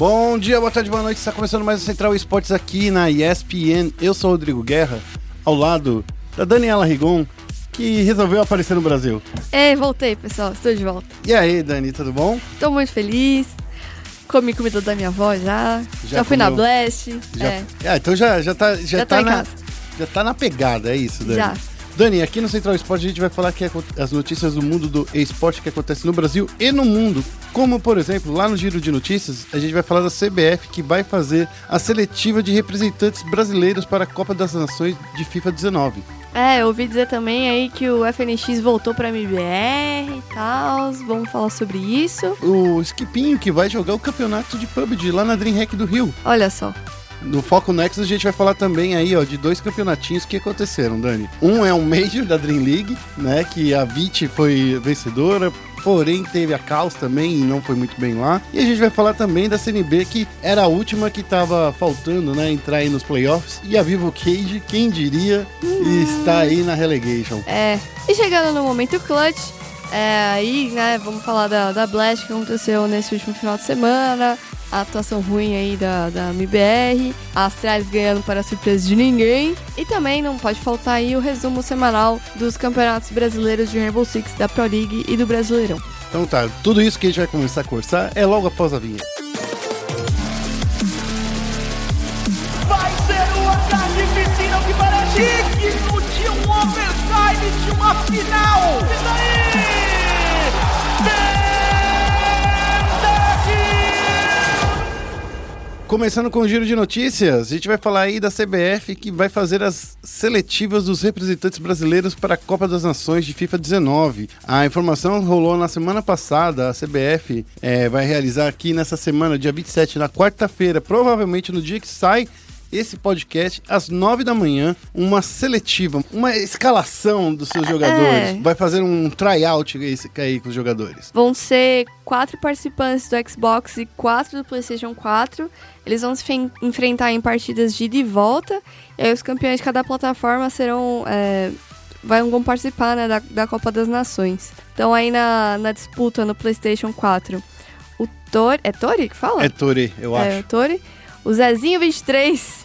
Bom dia, boa tarde, boa noite. Está começando mais o Central Esportes aqui na ESPN. Eu sou o Rodrigo Guerra, ao lado da Daniela Rigon, que resolveu aparecer no Brasil. Ei, voltei, pessoal. Estou de volta. E aí, Dani, tudo bom? Estou muito feliz. Comi comida da minha avó já. Já, já fui na Blast. Já... É. Ah, então já, já tá, já, já tá na, já tá na pegada, é isso, Dani? Já. Dani, aqui no Central Esporte a gente vai falar que as notícias do mundo do esporte que acontece no Brasil e no mundo. Como, por exemplo, lá no Giro de Notícias, a gente vai falar da CBF que vai fazer a seletiva de representantes brasileiros para a Copa das Nações de FIFA 19. É, eu ouvi dizer também aí que o FNX voltou para MBR e tal. Vamos falar sobre isso. O Skipinho que vai jogar o campeonato de PUBG lá na Dreamhack do Rio. Olha só. No Foco Nexus a gente vai falar também aí, ó, de dois campeonatinhos que aconteceram, Dani. Um é um Major da Dream League, né, que a Vit foi vencedora, porém teve a Caos também e não foi muito bem lá. E a gente vai falar também da CNB, que era a última que tava faltando, né, entrar aí nos playoffs. E a Vivo Cage, quem diria, uhum. está aí na relegation. É, e chegando no momento clutch, é, aí, né, vamos falar da, da Blast que aconteceu nesse último final de semana a atuação ruim aí da, da MBR, a Astralis ganhando para surpresa de ninguém. E também não pode faltar aí o resumo semanal dos campeonatos brasileiros de Rainbow Six, da Pro League e do Brasileirão. Então tá, tudo isso que a gente vai começar a conversar é logo após a vinheta. Vai ser uma tarde piscina que parece de um overtime de uma final! E daí? Começando com o giro de notícias, a gente vai falar aí da CBF que vai fazer as seletivas dos representantes brasileiros para a Copa das Nações de FIFA 19. A informação rolou na semana passada. A CBF é, vai realizar aqui nessa semana, dia 27, na quarta-feira, provavelmente no dia que sai esse podcast às nove da manhã, uma seletiva, uma escalação dos seus jogadores. É. Vai fazer um tryout aí com os jogadores. Vão ser quatro participantes do Xbox e quatro do PlayStation 4. Eles vão se enfrentar em partidas de ida e volta. E aí os campeões de cada plataforma serão. É, vão participar né, da, da Copa das Nações. Então aí na, na disputa no PlayStation 4, o Tori. É Tori que fala? É Tori, eu é, acho. É, o Tori o Zezinho 23,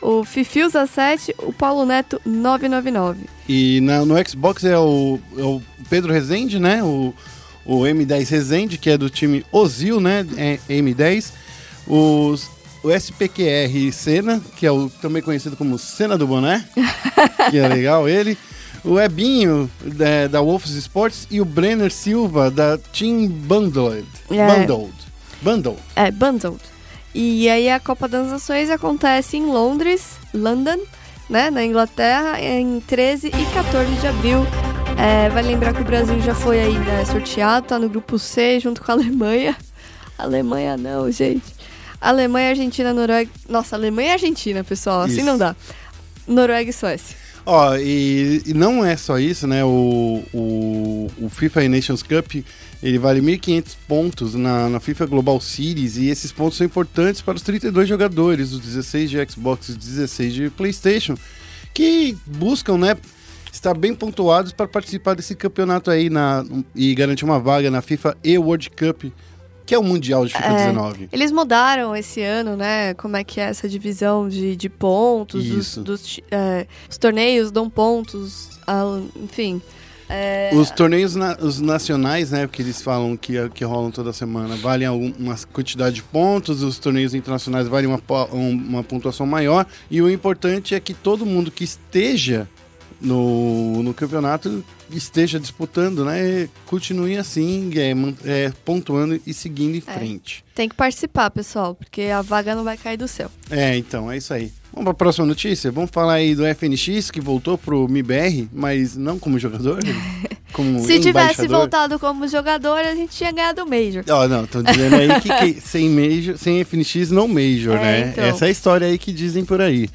o Fifiusa 7, o Paulo Neto 999. E na, no Xbox é o, é o, Pedro Rezende, né? O, o M10 Rezende, que é do time Ozil, né? É M10. Os, o SPQR Senna, que é o também conhecido como Senna do Boné, que é legal ele. O Ebinho, da, da Wolves Sports, e o Brenner Silva, da Team Bundled. É. Bundled. Bundled. É, Bundled. E aí a Copa das Nações acontece em Londres, London, né, na Inglaterra, em 13 e 14 de abril. É, vai lembrar que o Brasil já foi aí né, sorteado, tá no grupo C junto com a Alemanha. Alemanha não, gente. Alemanha, Argentina, Noruega. Nossa, Alemanha e Argentina, pessoal. Assim isso. não dá. Noruega e Suécia. Ó, e, e, não é só isso, né? O, o, o FIFA Nations Cup ele vale 1.500 pontos na, na FIFA Global Series e esses pontos são importantes para os 32 jogadores, os 16 de Xbox e 16 de PlayStation, que buscam, né? Estar bem pontuados para participar desse campeonato aí na, e garantir uma vaga na FIFA e World Cup que é o Mundial de FIFA é, 19. Eles mudaram esse ano, né? Como é que é essa divisão de, de pontos, Isso. dos, dos é, os torneios dão pontos, enfim. É... Os torneios na, os nacionais, né, que eles falam que, que rolam toda semana, valem uma quantidade de pontos, os torneios internacionais valem uma, uma pontuação maior, e o importante é que todo mundo que esteja no, no campeonato esteja disputando, né? Continue assim, é, é, pontuando e seguindo em é, frente. Tem que participar, pessoal, porque a vaga não vai cair do céu. É, então, é isso aí. Vamos para a próxima notícia? Vamos falar aí do FNX, que voltou pro MIBR, mas não como jogador, como Se tivesse voltado como jogador, a gente tinha ganhado o Major. Ó, oh, não, estão dizendo aí que, que, sem, major, sem FNX não Major, é, né? Então. Essa é a história aí que dizem por aí.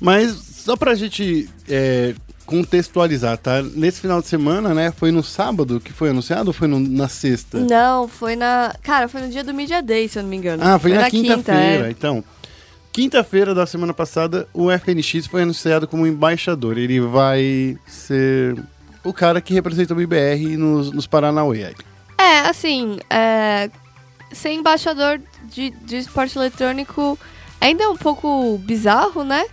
Mas só pra gente é, contextualizar, tá? Nesse final de semana, né? Foi no sábado que foi anunciado ou foi no, na sexta? Não, foi na. Cara, foi no dia do Media Day, se eu não me engano. Ah, foi, foi na, na quinta-feira. Quinta, é. Então, quinta-feira da semana passada, o FNX foi anunciado como embaixador. Ele vai ser o cara que representa o IBR nos, nos Paranauê. É, assim, é, ser embaixador de, de esporte eletrônico ainda é um pouco bizarro, né?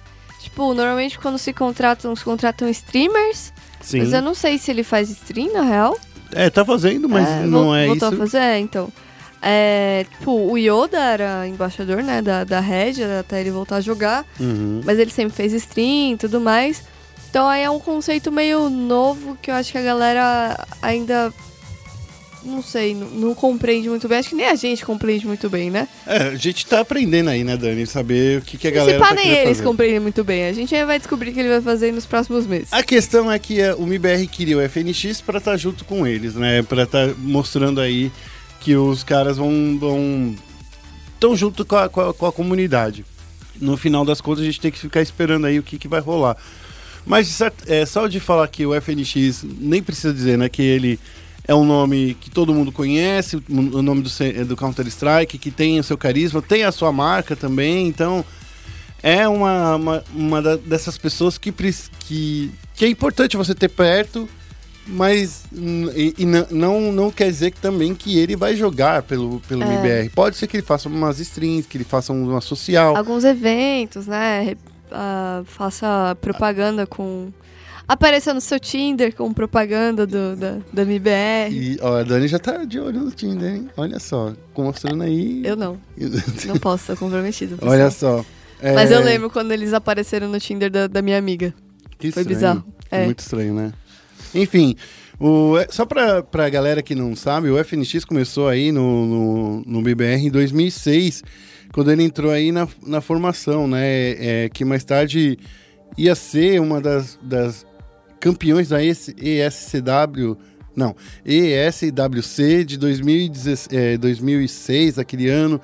Tipo, normalmente quando se contratam, se contratam streamers. Sim. Mas eu não sei se ele faz stream, na real. É, tá fazendo, mas É, não é voltou isso. a fazer, é, então. É, tipo, o Yoda era embaixador, né, da, da Red, até ele voltar a jogar. Uhum. Mas ele sempre fez stream e tudo mais. Então aí é um conceito meio novo que eu acho que a galera ainda. Não sei, não, não compreende muito bem. Acho que nem a gente compreende muito bem, né? É, a gente tá aprendendo aí, né, Dani? Saber o que, que a galera se pá, tá nem eles fazer. compreendem muito bem. A gente vai descobrir o que ele vai fazer nos próximos meses. A questão é que é, o MIBR queria o FNX pra estar junto com eles, né? Pra estar mostrando aí que os caras vão. vão tão junto com a, com, a, com a comunidade. No final das contas, a gente tem que ficar esperando aí o que, que vai rolar. Mas é, só de falar que o FNX, nem precisa dizer, né? Que ele é um nome que todo mundo conhece, o nome do, do Counter-Strike, que tem o seu carisma, tem a sua marca também, então é uma, uma, uma dessas pessoas que, que, que é importante você ter perto, mas e, e não- não, quer dizer que também que ele vai jogar pelo, pelo É. MBR. Pode ser que ele faça umas streams, que ele faça uma social. Alguns eventos, né? ah, faça propaganda com. Apareça no seu Tinder com propaganda do, da, da MBR. E ó, a Dani já tá de olho no Tinder, hein? Olha só, mostrando aí. Eu não, não posso, estar comprometido. pessoal. Olha só. É, Mas eu lembro quando eles apareceram no Tinder da, da minha amiga. que foi estranho. bizarro. É. Muito estranho, né? Enfim, o, é, só pra, pra galera que não sabe, o FNX começou aí no, no, no BBR em 2006, quando ele entrou aí na, na formação, né? É, que mais tarde ia ser uma das, das campeões da ES ESCW, não, ESWC de 2016, é, 2006, aquele ano.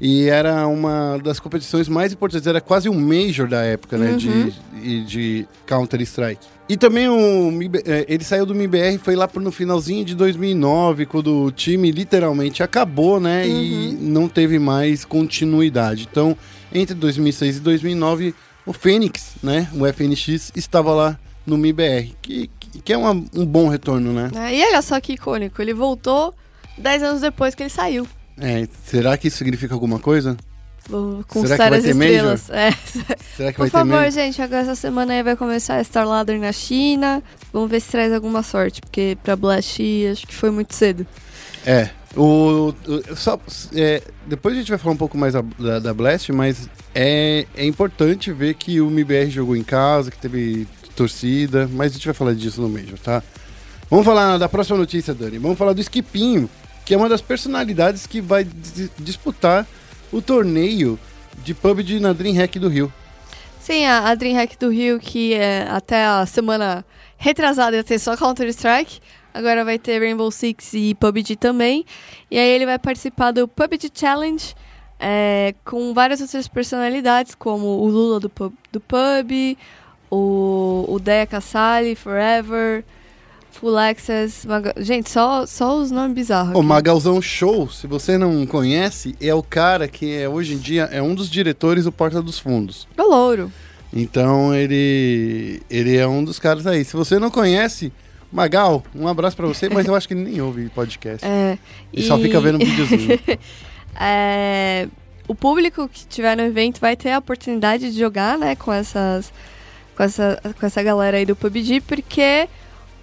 E era uma das competições mais importantes, era quase um Major da época, né? Uhum. De, de, Counter-Strike. E também o, eh, ele saiu do MIBR, foi lá no finalzinho de 2009, quando o time literalmente acabou, né? E não teve mais continuidade. Então, entre 2006 e 2009, o Fênix, né? O FNX estava lá no MIBR, que, que- é uma- um bom retorno, né? É, E olha só que icônico, ele voltou 10 anos depois que ele saiu. É, será que isso significa alguma coisa? Com Será que vai várias ter Major? estrelas. É. Será que Por vai ter favor, mesmo? gente, agora essa semana aí vai começar a Star Ladder na China. Vamos ver se traz alguma sorte, porque pra Blast acho que foi muito cedo. É. O, o- só, é, depois a gente vai falar um pouco mais da, da, da Blast, mas é, é importante ver que o MBR jogou em casa, que teve torcida, mas a gente vai falar disso no Major, tá? Vamos falar da próxima notícia, Dani. Vamos falar do Skipinho, que é uma das personalidades que vai dis- disputar o torneio de PUBG na DreamHack do Rio. Sim, a, a DreamHack do Rio, que é, até a semana retrasada ia ter só Counter-Strike, agora vai ter Rainbow Six e PUBG também. E aí ele vai participar do PUBG Challenge é, com várias outras personalidades, como o Lula do pub, do pub o, o Deia Casale, Forever, Full Access. Maga- Gente, só, só os nomes bizarros. O. Magalzão Show, se você não conhece, é o cara que é, hoje em dia é um dos diretores do Porta dos Fundos. O Louro. Então ele ele é um dos caras aí. Se você não conhece, Magal, um abraço pra você, mas eu acho que ele nem ouve podcast. É, Ele só fica vendo um videozinho. É, o público que tiver no evento vai ter a oportunidade de jogar, né, com essas com essa, com essa galera aí do PUBG, porque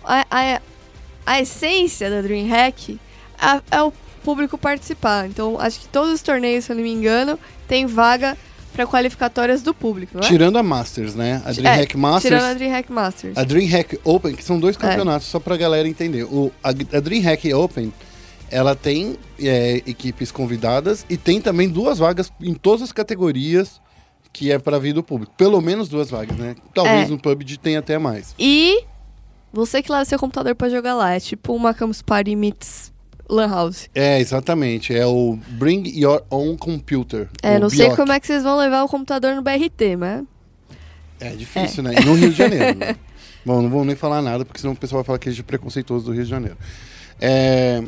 a, a, a essência da DreamHack é, é o público participar. Então, acho que todos os torneios, se eu não me engano, tem vaga para qualificatórias do público, é? Tirando a Masters, né? A É, DreamHack Masters, Tirando a DreamHack Masters. a DreamHack Open, que são dois É. campeonatos, só pra galera entender. O, a, a DreamHack Open, ela tem é, equipes convidadas e tem também duas vagas em todas as categorias que é pra vir do público. Pelo menos duas vagas, né? Talvez É. no PUBG tenha até mais. E você que leva seu computador para jogar lá, é tipo uma Campus Party meets Lan House. É, exatamente. É o Bring Your Own Computer. É, não sei como é que vocês vão levar o computador no BRT, mas. É difícil, né? E no Rio de Janeiro. né? Bom, não vou nem falar nada, porque senão o pessoal vai falar que é preconceituoso do Rio de Janeiro. É,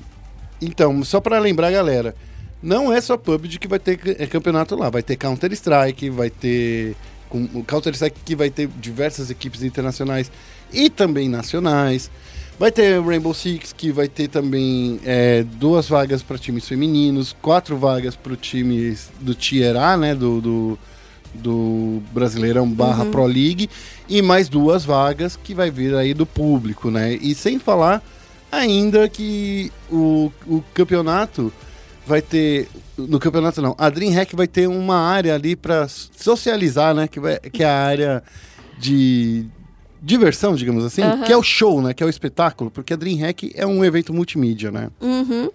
Então, só pra lembrar, galera, não é só PUBG que vai ter é, campeonato lá. Vai ter Counter-Strike, vai ter... com- O Counter-Strike que vai ter diversas equipes internacionais e também nacionais. Vai ter Rainbow Six, que vai ter também é, duas vagas para times femininos, quatro vagas para o time do Tier A, né? Do, do, do Brasileirão barra Pro League, e mais duas vagas que vai vir aí do público, né? E sem falar ainda que o, o campeonato vai ter. No campeonato não, a DreamHack vai ter uma área ali para socializar, né? Que, vai, que é a área de diversão, digamos assim, Aham. que é o show, né? Que é o espetáculo, porque a DreamHack é um evento multimídia, né? Uhum.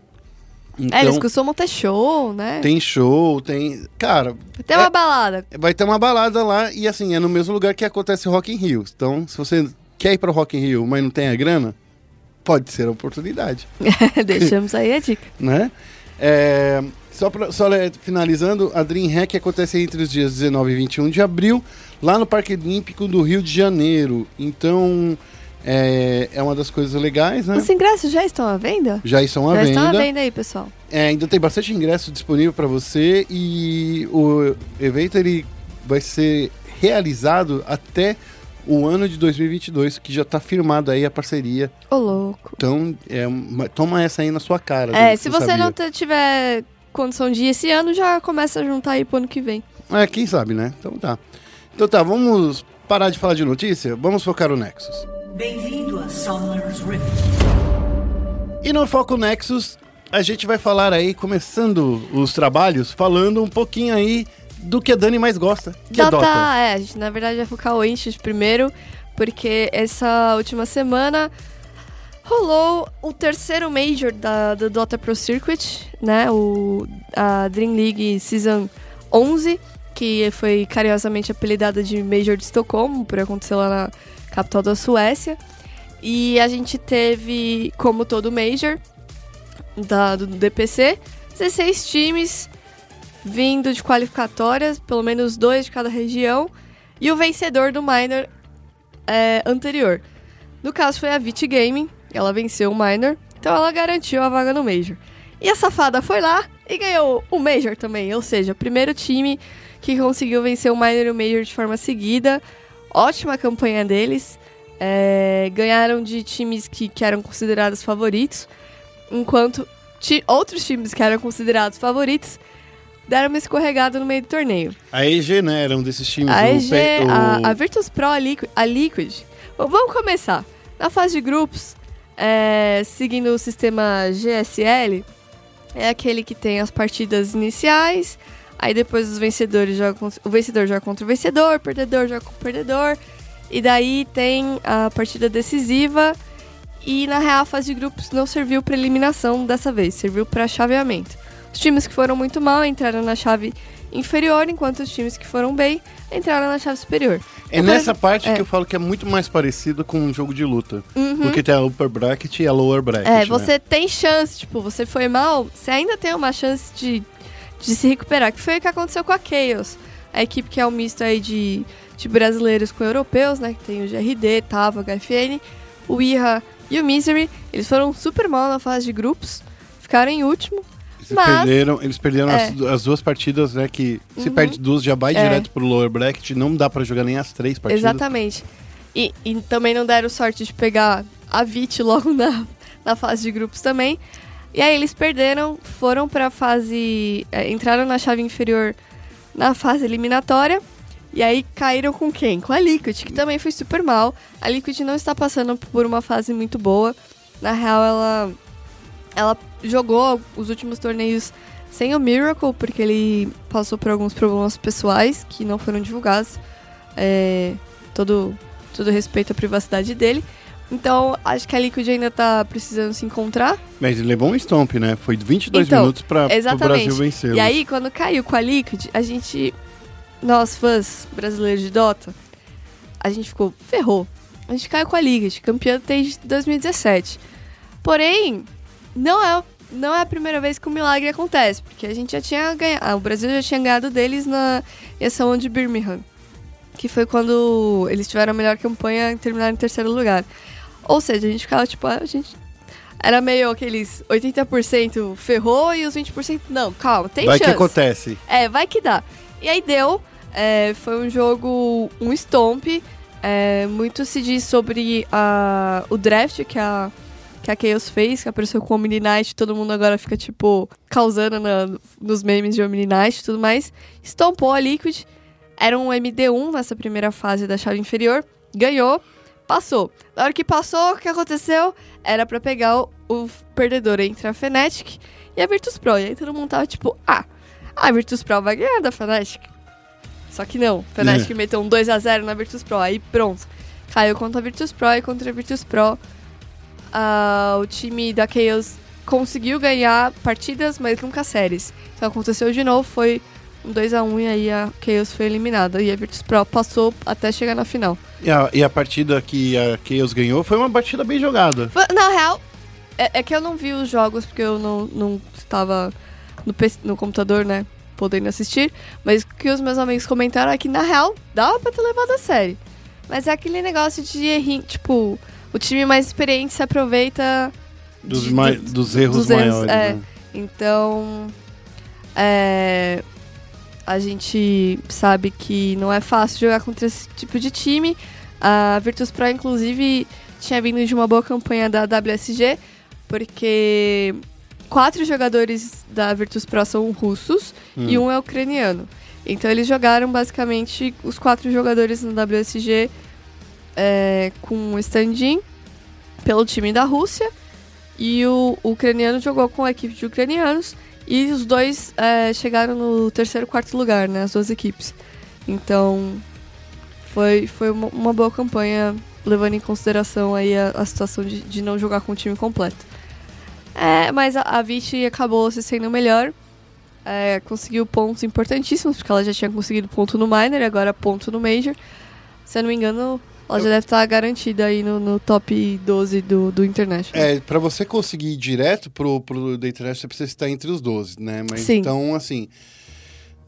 Então é, eles costumam ter show, né? tem show, tem. Cara, Tem uma é- balada. vai ter uma balada lá e assim, é no mesmo lugar que acontece o Rock in Rio. Então, se você quer ir para o Rock in Rio, mas não tem a grana, pode ser a oportunidade. Deixamos aí a dica. né? É, só, pra, só finalizando, a DreamHack acontece entre os dias 19 e 21 de abril, lá no Parque Olímpico do Rio de Janeiro. Então, é, é uma das coisas legais, né? Os ingressos já estão à venda? Já estão à já estão à venda. venda aí, pessoal. É, ainda tem bastante ingresso disponível para você e o evento ele vai ser realizado até o ano de 2022, que já está firmado aí a parceria. Ô, louco. Então, é, uma- toma essa aí na sua cara. É, se você sabia. não tiver condição de ir esse ano, já começa a juntar aí pro ano que vem. É, quem sabe, né? Então tá. Então tá, vamos parar de falar de notícia, vamos focar no Nexus. Bem-vindo a Summoner's Rift. E no Foco Nexus, a gente vai falar aí, começando os trabalhos, falando um pouquinho aí do que a Dani mais gosta, que é Dota, Dota. é, a gente na verdade vai focar o Ancient primeiro, porque essa última semana rolou o terceiro Major da, do Dota Pro Circuit, né? O, a Dream League Season 11, que foi carinhosamente apelidada de Major de Estocolmo, por acontecer lá na capital da Suécia. E a gente teve, como todo Major da, do DPC, 16 times vindo de qualificatórias, pelo menos dois de cada região, e o vencedor do minor é, anterior. No caso foi a Vit Gaming, ela venceu o minor, então ela garantiu a vaga no Major. E a safada foi lá e ganhou o Major também, ou seja, o primeiro time que conseguiu vencer o minor e o Major de forma seguida. Ótima campanha deles. É, ganharam de times que, que eram considerados favoritos, enquanto ti- outros times que eram considerados favoritos deram uma escorregada no meio do torneio. A EG, né, era um desses times. A EG, o- a, a Virtus Pro, a Liquid, a Liquid. Bom, vamos começar. Na fase de grupos, é, seguindo o sistema GSL, é aquele que tem as partidas iniciais, aí depois os vencedores jogam o vencedor joga contra o vencedor, o perdedor joga com o perdedor, e daí tem a partida decisiva, e na real a fase de grupos não serviu para eliminação dessa vez, serviu para chaveamento. Os times que foram muito mal entraram na chave inferior, enquanto os times que foram bem entraram na chave superior. É Então, nessa parte é. que eu falo que é muito mais parecido com um jogo de luta. Uhum. Porque tem a upper bracket e a lower bracket. É, né? você tem chance, tipo, você foi mal, você ainda tem uma chance de, de se recuperar, que foi o que aconteceu com a Chaos. A equipe que é um misto aí de, de brasileiros com europeus, né? Que tem o GRD, Tava, HFN, o IRA e o Misery. Eles foram super mal na fase de grupos, ficaram em último. Eles mas- perderam, eles perderam É. as, as duas partidas, né? Que se Uhum. perde duas, já vai É. direto pro lower bracket. Não dá pra jogar nem as três partidas. Exatamente. E, e também não deram sorte de pegar a VIT logo na, na fase de grupos também. E aí eles perderam, foram pra fase. é, entraram na chave inferior na fase eliminatória. E aí caíram com quem? Com a Liquid, que também foi super mal. A Liquid não está passando por uma fase muito boa. Na real, ela, ela jogou os últimos torneios sem o Miracle, porque ele passou por alguns problemas pessoais que não foram divulgados. É, todo, todo respeito à privacidade dele. Então, acho que a Liquid ainda tá precisando se encontrar. Mas ele levou um stomp, né? Foi 22 Então, minutos pra, pro exatamente. Brasil vencer. E aí, quando caiu com a Liquid, a gente, nós fãs brasileiros de Dota, a gente ficou, ferrou. A gente caiu com a Liquid, campeã desde 2017. Porém, não é, não é a primeira vez que o milagre acontece, porque a gente já tinha ganhado, ah, o Brasil já tinha ganhado deles na Essa de Birmingham, que foi quando eles tiveram a melhor campanha e terminaram em terceiro lugar. Ou seja, a gente ficava tipo, ah, a gente era meio aqueles 80% ferrou e os 20% não, calma, tem vai chance. que acontece. É, vai que dá. E aí deu. é, foi um jogo, um stomp. é, muito se diz sobre a, o draft que a, que a Chaos fez, que apareceu com o Omni Knight, todo mundo agora fica, tipo, causando na- nos memes de Omni Knight e tudo mais. Estompou a Liquid, era um MD1 nessa primeira fase da chave inferior, ganhou, passou. Na hora que passou, o que aconteceu? Era pra pegar o, o perdedor entre a Fnatic e a Virtus Pro. E aí todo mundo tava tipo, ah, a Virtus Pro vai ganhar da Fnatic. Só que não, a Fnatic meteu um 2x0 na Virtus Pro, aí pronto. Caiu contra a Virtus Pro e contra a Virtus Pro. Ah, o time da Chaos conseguiu ganhar partidas, mas nunca séries. Então aconteceu de novo, foi um 2x1 e aí a Chaos foi eliminada. E a Virtus Pro passou até chegar na final. E a, e a partida que a Chaos ganhou foi uma partida bem jogada. Foi- Na real, é, é que eu não vi os jogos porque eu não, não estava no, no computador, né? Podendo assistir. Mas o que os meus amigos comentaram é que, na real, dava pra ter levado a série. Mas é aquele negócio de errinho, tipo, o time mais experiente se aproveita Dos, de- mai- do- dos erros dos erros, maiores. é. né? Então, é, a gente sabe que não é fácil jogar contra esse tipo de time. A Virtus Pro, inclusive, tinha vindo de uma boa campanha da WSG, porque quatro jogadores da Virtus Pro são russos e um é ucraniano. Então eles jogaram basicamente os quatro jogadores no WSG é, com o stand-in pelo time da Rússia e o, o ucraniano jogou com a equipe de ucranianos e os dois é, chegaram no terceiro quarto lugar, né? As duas equipes. Então foi, foi uma, uma boa campanha, levando em consideração aí a, a situação de, de não jogar com o time completo. É, mas a, a Vichy acabou se sendo melhor. é, conseguiu pontos importantíssimos, porque ela já tinha conseguido ponto no Minor agora ponto no Major. Se eu não me engano, ela já deve estar garantida aí no, no top 12 do, do International. É, pra você conseguir ir direto pro, pro da internet, você precisa estar entre os 12, né? Mas Sim. então, assim.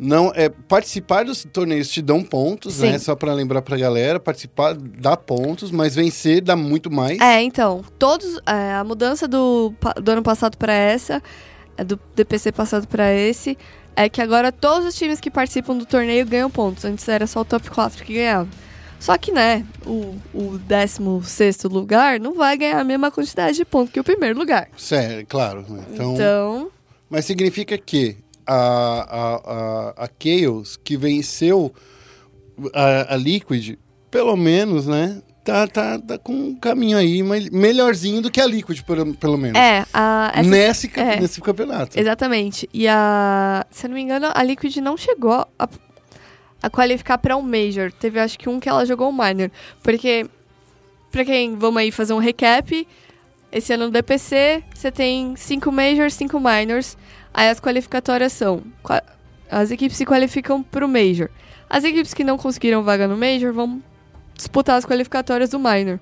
Não, é, participar dos torneios te dão pontos, Sim. né? Só pra lembrar pra galera, participar dá pontos, mas vencer dá muito mais. É, então, todos é, a mudança do, do ano passado para essa, é, do DPC passado para esse, é que agora todos os times que participam do torneio ganham pontos. Antes era só o top 4 que ganhava. Só que, né, o, o 16 lugar não vai ganhar a mesma quantidade de pontos que o primeiro lugar. Sério, claro. né? Então, Então, Mas significa que a, a, a, a Chaos, que venceu a, a Liquid, pelo menos, né? Tá, tá, tá com um caminho aí melhorzinho do que a Liquid, pelo, pelo menos. é, a, essa- nesse, é. nesse campeonato. Exatamente. E a. Se eu não me engano, a Liquid não chegou a, a qualificar pra um Major. Teve acho que um que ela jogou um Minor. Porque, pra quem. Vamos aí fazer um recap. Esse ano no DPC, você tem cinco Majors, cinco Minors. Aí as qualificatórias são. As equipes se qualificam pro Major. As equipes que não conseguiram vaga no Major vão disputar as qualificatórias do Minor.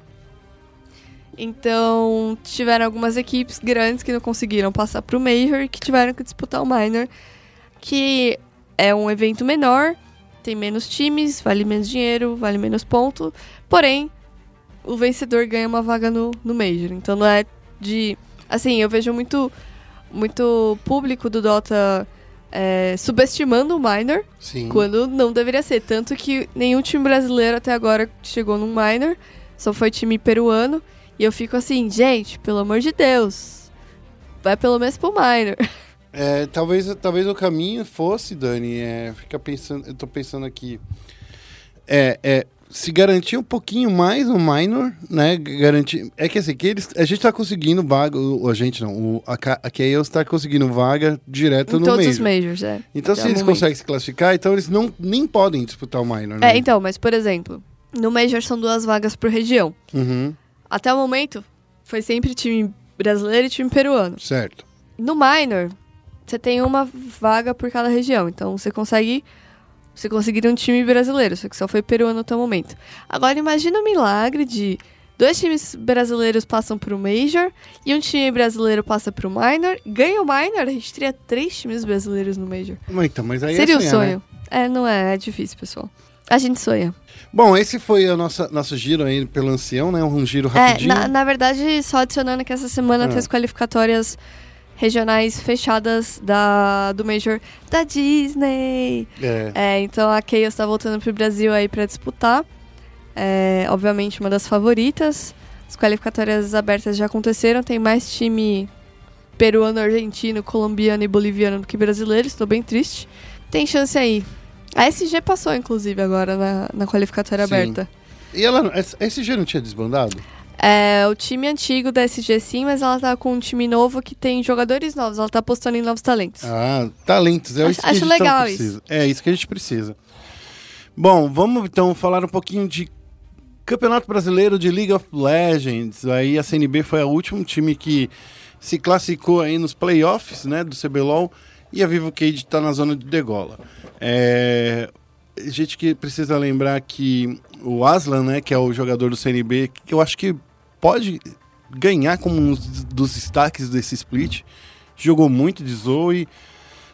Então, tiveram algumas equipes grandes que não conseguiram passar pro Major e que tiveram que disputar o Minor, que é um evento menor, tem menos times, vale menos dinheiro, vale menos ponto, porém, o vencedor ganha uma vaga no, no Major. Então não é de. Assim, eu vejo muito, muito público do Dota é, subestimando o Minor, Sim. quando não deveria ser. Tanto que nenhum time brasileiro até agora chegou num minor, só foi time peruano. E eu fico assim, gente, pelo amor de Deus, vai pelo menos pro minor. É, talvez, talvez o caminho fosse, Dani, é, fica pensando, eu tô pensando aqui, é, é se garantir um pouquinho mais no minor, né? Garantir, é que assim, que eles, a gente tá conseguindo vaga, o, a gente não, o, a, a Chaos tá conseguindo vaga direto em no todos major. os majors, é. Então, se eles momento. conseguem se classificar, então eles não nem podem disputar o minor, né? É, então, mas por exemplo, no Major são duas vagas por região. Uhum, Até o momento, foi sempre time brasileiro e time peruano. certo. No minor, você tem uma vaga por cada região. Então você consegue. Você conseguiria um time brasileiro, só que só foi peruano até o momento. Agora imagina o milagre de dois times brasileiros passam pro Major e um time brasileiro passa pro Minor, ganha o Minor, a gente teria três times brasileiros no Major. Então, mas aí Seria é o sonhar, né? sonho. É, não é, é difícil, pessoal. A gente sonha. Bom, esse foi o nosso, nosso giro aí pelo ancião, né? Um giro É, rapidinho. na, na verdade, só adicionando que essa semana Ah. tem as qualificatórias regionais fechadas da, do Major da Disney. É. É, então a Chaos tá voltando pro Brasil aí pra disputar. É, obviamente, uma das favoritas. As qualificatórias abertas já aconteceram. Tem mais time peruano, argentino, colombiano e boliviano do que brasileiro. Estou bem triste. Tem chance aí. A SG passou, inclusive, agora na, na qualificatória Sim. aberta. E ela, a SG não tinha desbandado? É o time antigo da SG sim, mas ela tá com um time novo que tem jogadores novos. Ela tá apostando em novos talentos. Ah, talentos. É Acho- isso que acho a gente legal precisa. É isso que a gente precisa. Bom, vamos então falar um pouquinho de Campeonato Brasileiro de League of Legends. Aí a CNB foi o último time que se classificou aí nos playoffs, né, do CBLOL. E a Vivo Cage está na zona de degola. É, a gente que precisa lembrar que o Aslan, né, que é o jogador do CNB, que eu acho que pode ganhar como um dos destaques desse split. Jogou muito de Zoe.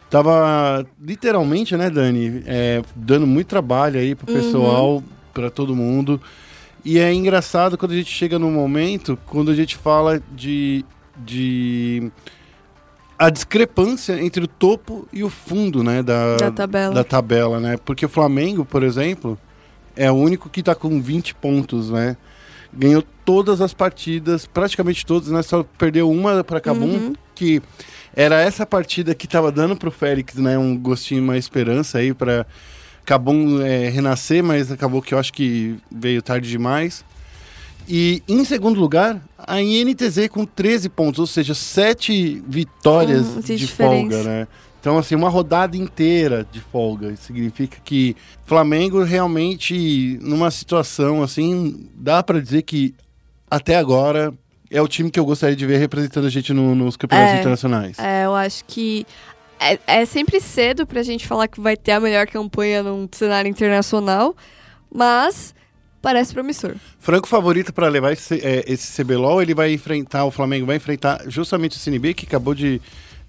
Tava literalmente, né, Dani, é, dando muito trabalho aí pro pessoal, pra todo mundo. E é engraçado quando a gente chega num momento, quando a gente fala de, de a discrepância entre o topo e o fundo, né, da, Da tabela. da tabela, né? Porque o Flamengo, por exemplo, é o único que tá com 20 pontos, né? Ganhou todas as partidas, praticamente todas, né? Só perdeu uma para Cabum, Uhum. que era essa partida que tava dando pro Félix, né? Um gostinho, uma esperança aí para Cabum é, renascer, mas acabou que eu acho que veio tarde demais. E em segundo lugar, a INTZ com 13 pontos, ou seja, 7 vitórias Hum, de de folga, né? Então, assim, uma rodada inteira de folga. Significa que Flamengo realmente, numa situação assim, dá pra dizer que até agora é o time que eu gostaria de ver representando a gente no- nos campeonatos É. internacionais. É, eu acho que é, é sempre cedo pra gente falar que vai ter a melhor campanha num cenário internacional, mas parece promissor. Franco favorito para levar esse, é, esse CBLOL, ele vai enfrentar, o Flamengo vai enfrentar justamente o CNB, que acabou de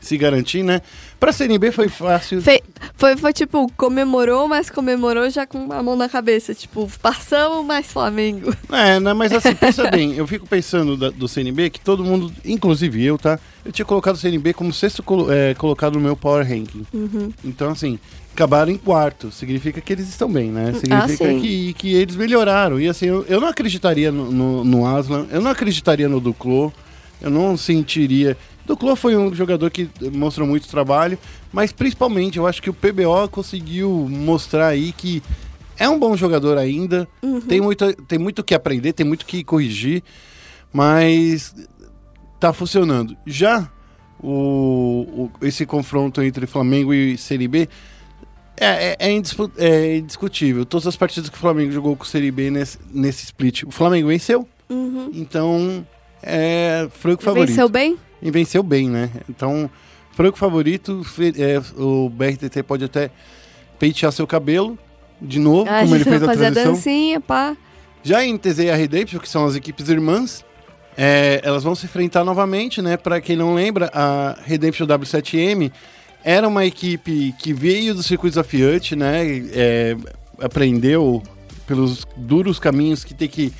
se garantir, né? Pra CNB foi fácil. Fe- foi, foi tipo, comemorou, mas comemorou já com a mão na cabeça. Tipo, passamos, mas Flamengo. É, né? Mas assim, pensa bem, eu fico pensando da- do CNB que todo mundo, inclusive eu, tá? Eu tinha colocado o CNB como sexto colo- é, colocado no meu Power Ranking. Uhum. Então, assim, acabaram em quarto. Significa que eles estão bem, né? Significa sim. que, que eles melhoraram. E assim, eu, eu não acreditaria no, no, no Aslan, eu não acreditaria no Duclo, eu não sentiria. Duclo foi um jogador que mostrou muito trabalho, mas principalmente eu acho que o PBO conseguiu mostrar aí que é um bom jogador ainda, tem, muito, tem muito que aprender, tem muito que corrigir, mas tá funcionando. Já o, o- esse confronto entre Flamengo e CNB é, é, é indispu- é indiscutível. Todas as partidas que o Flamengo jogou com o CNB nesse, nesse split, o Flamengo venceu. Uhum. Então, é franco favorito. Venceu bem? E venceu bem, né? Então, franco favorito, é, o BRTT pode até pentear seu cabelo de novo, Ah, como ele fez a fazer transição. dancinha, pá. Já em TZ e a Redemption, que são as equipes irmãs, é, elas vão se enfrentar novamente, né? Para quem não lembra, a Redemption W7M era uma equipe que veio do circuito desafiante, né? É, aprendeu pelos duros caminhos que tem que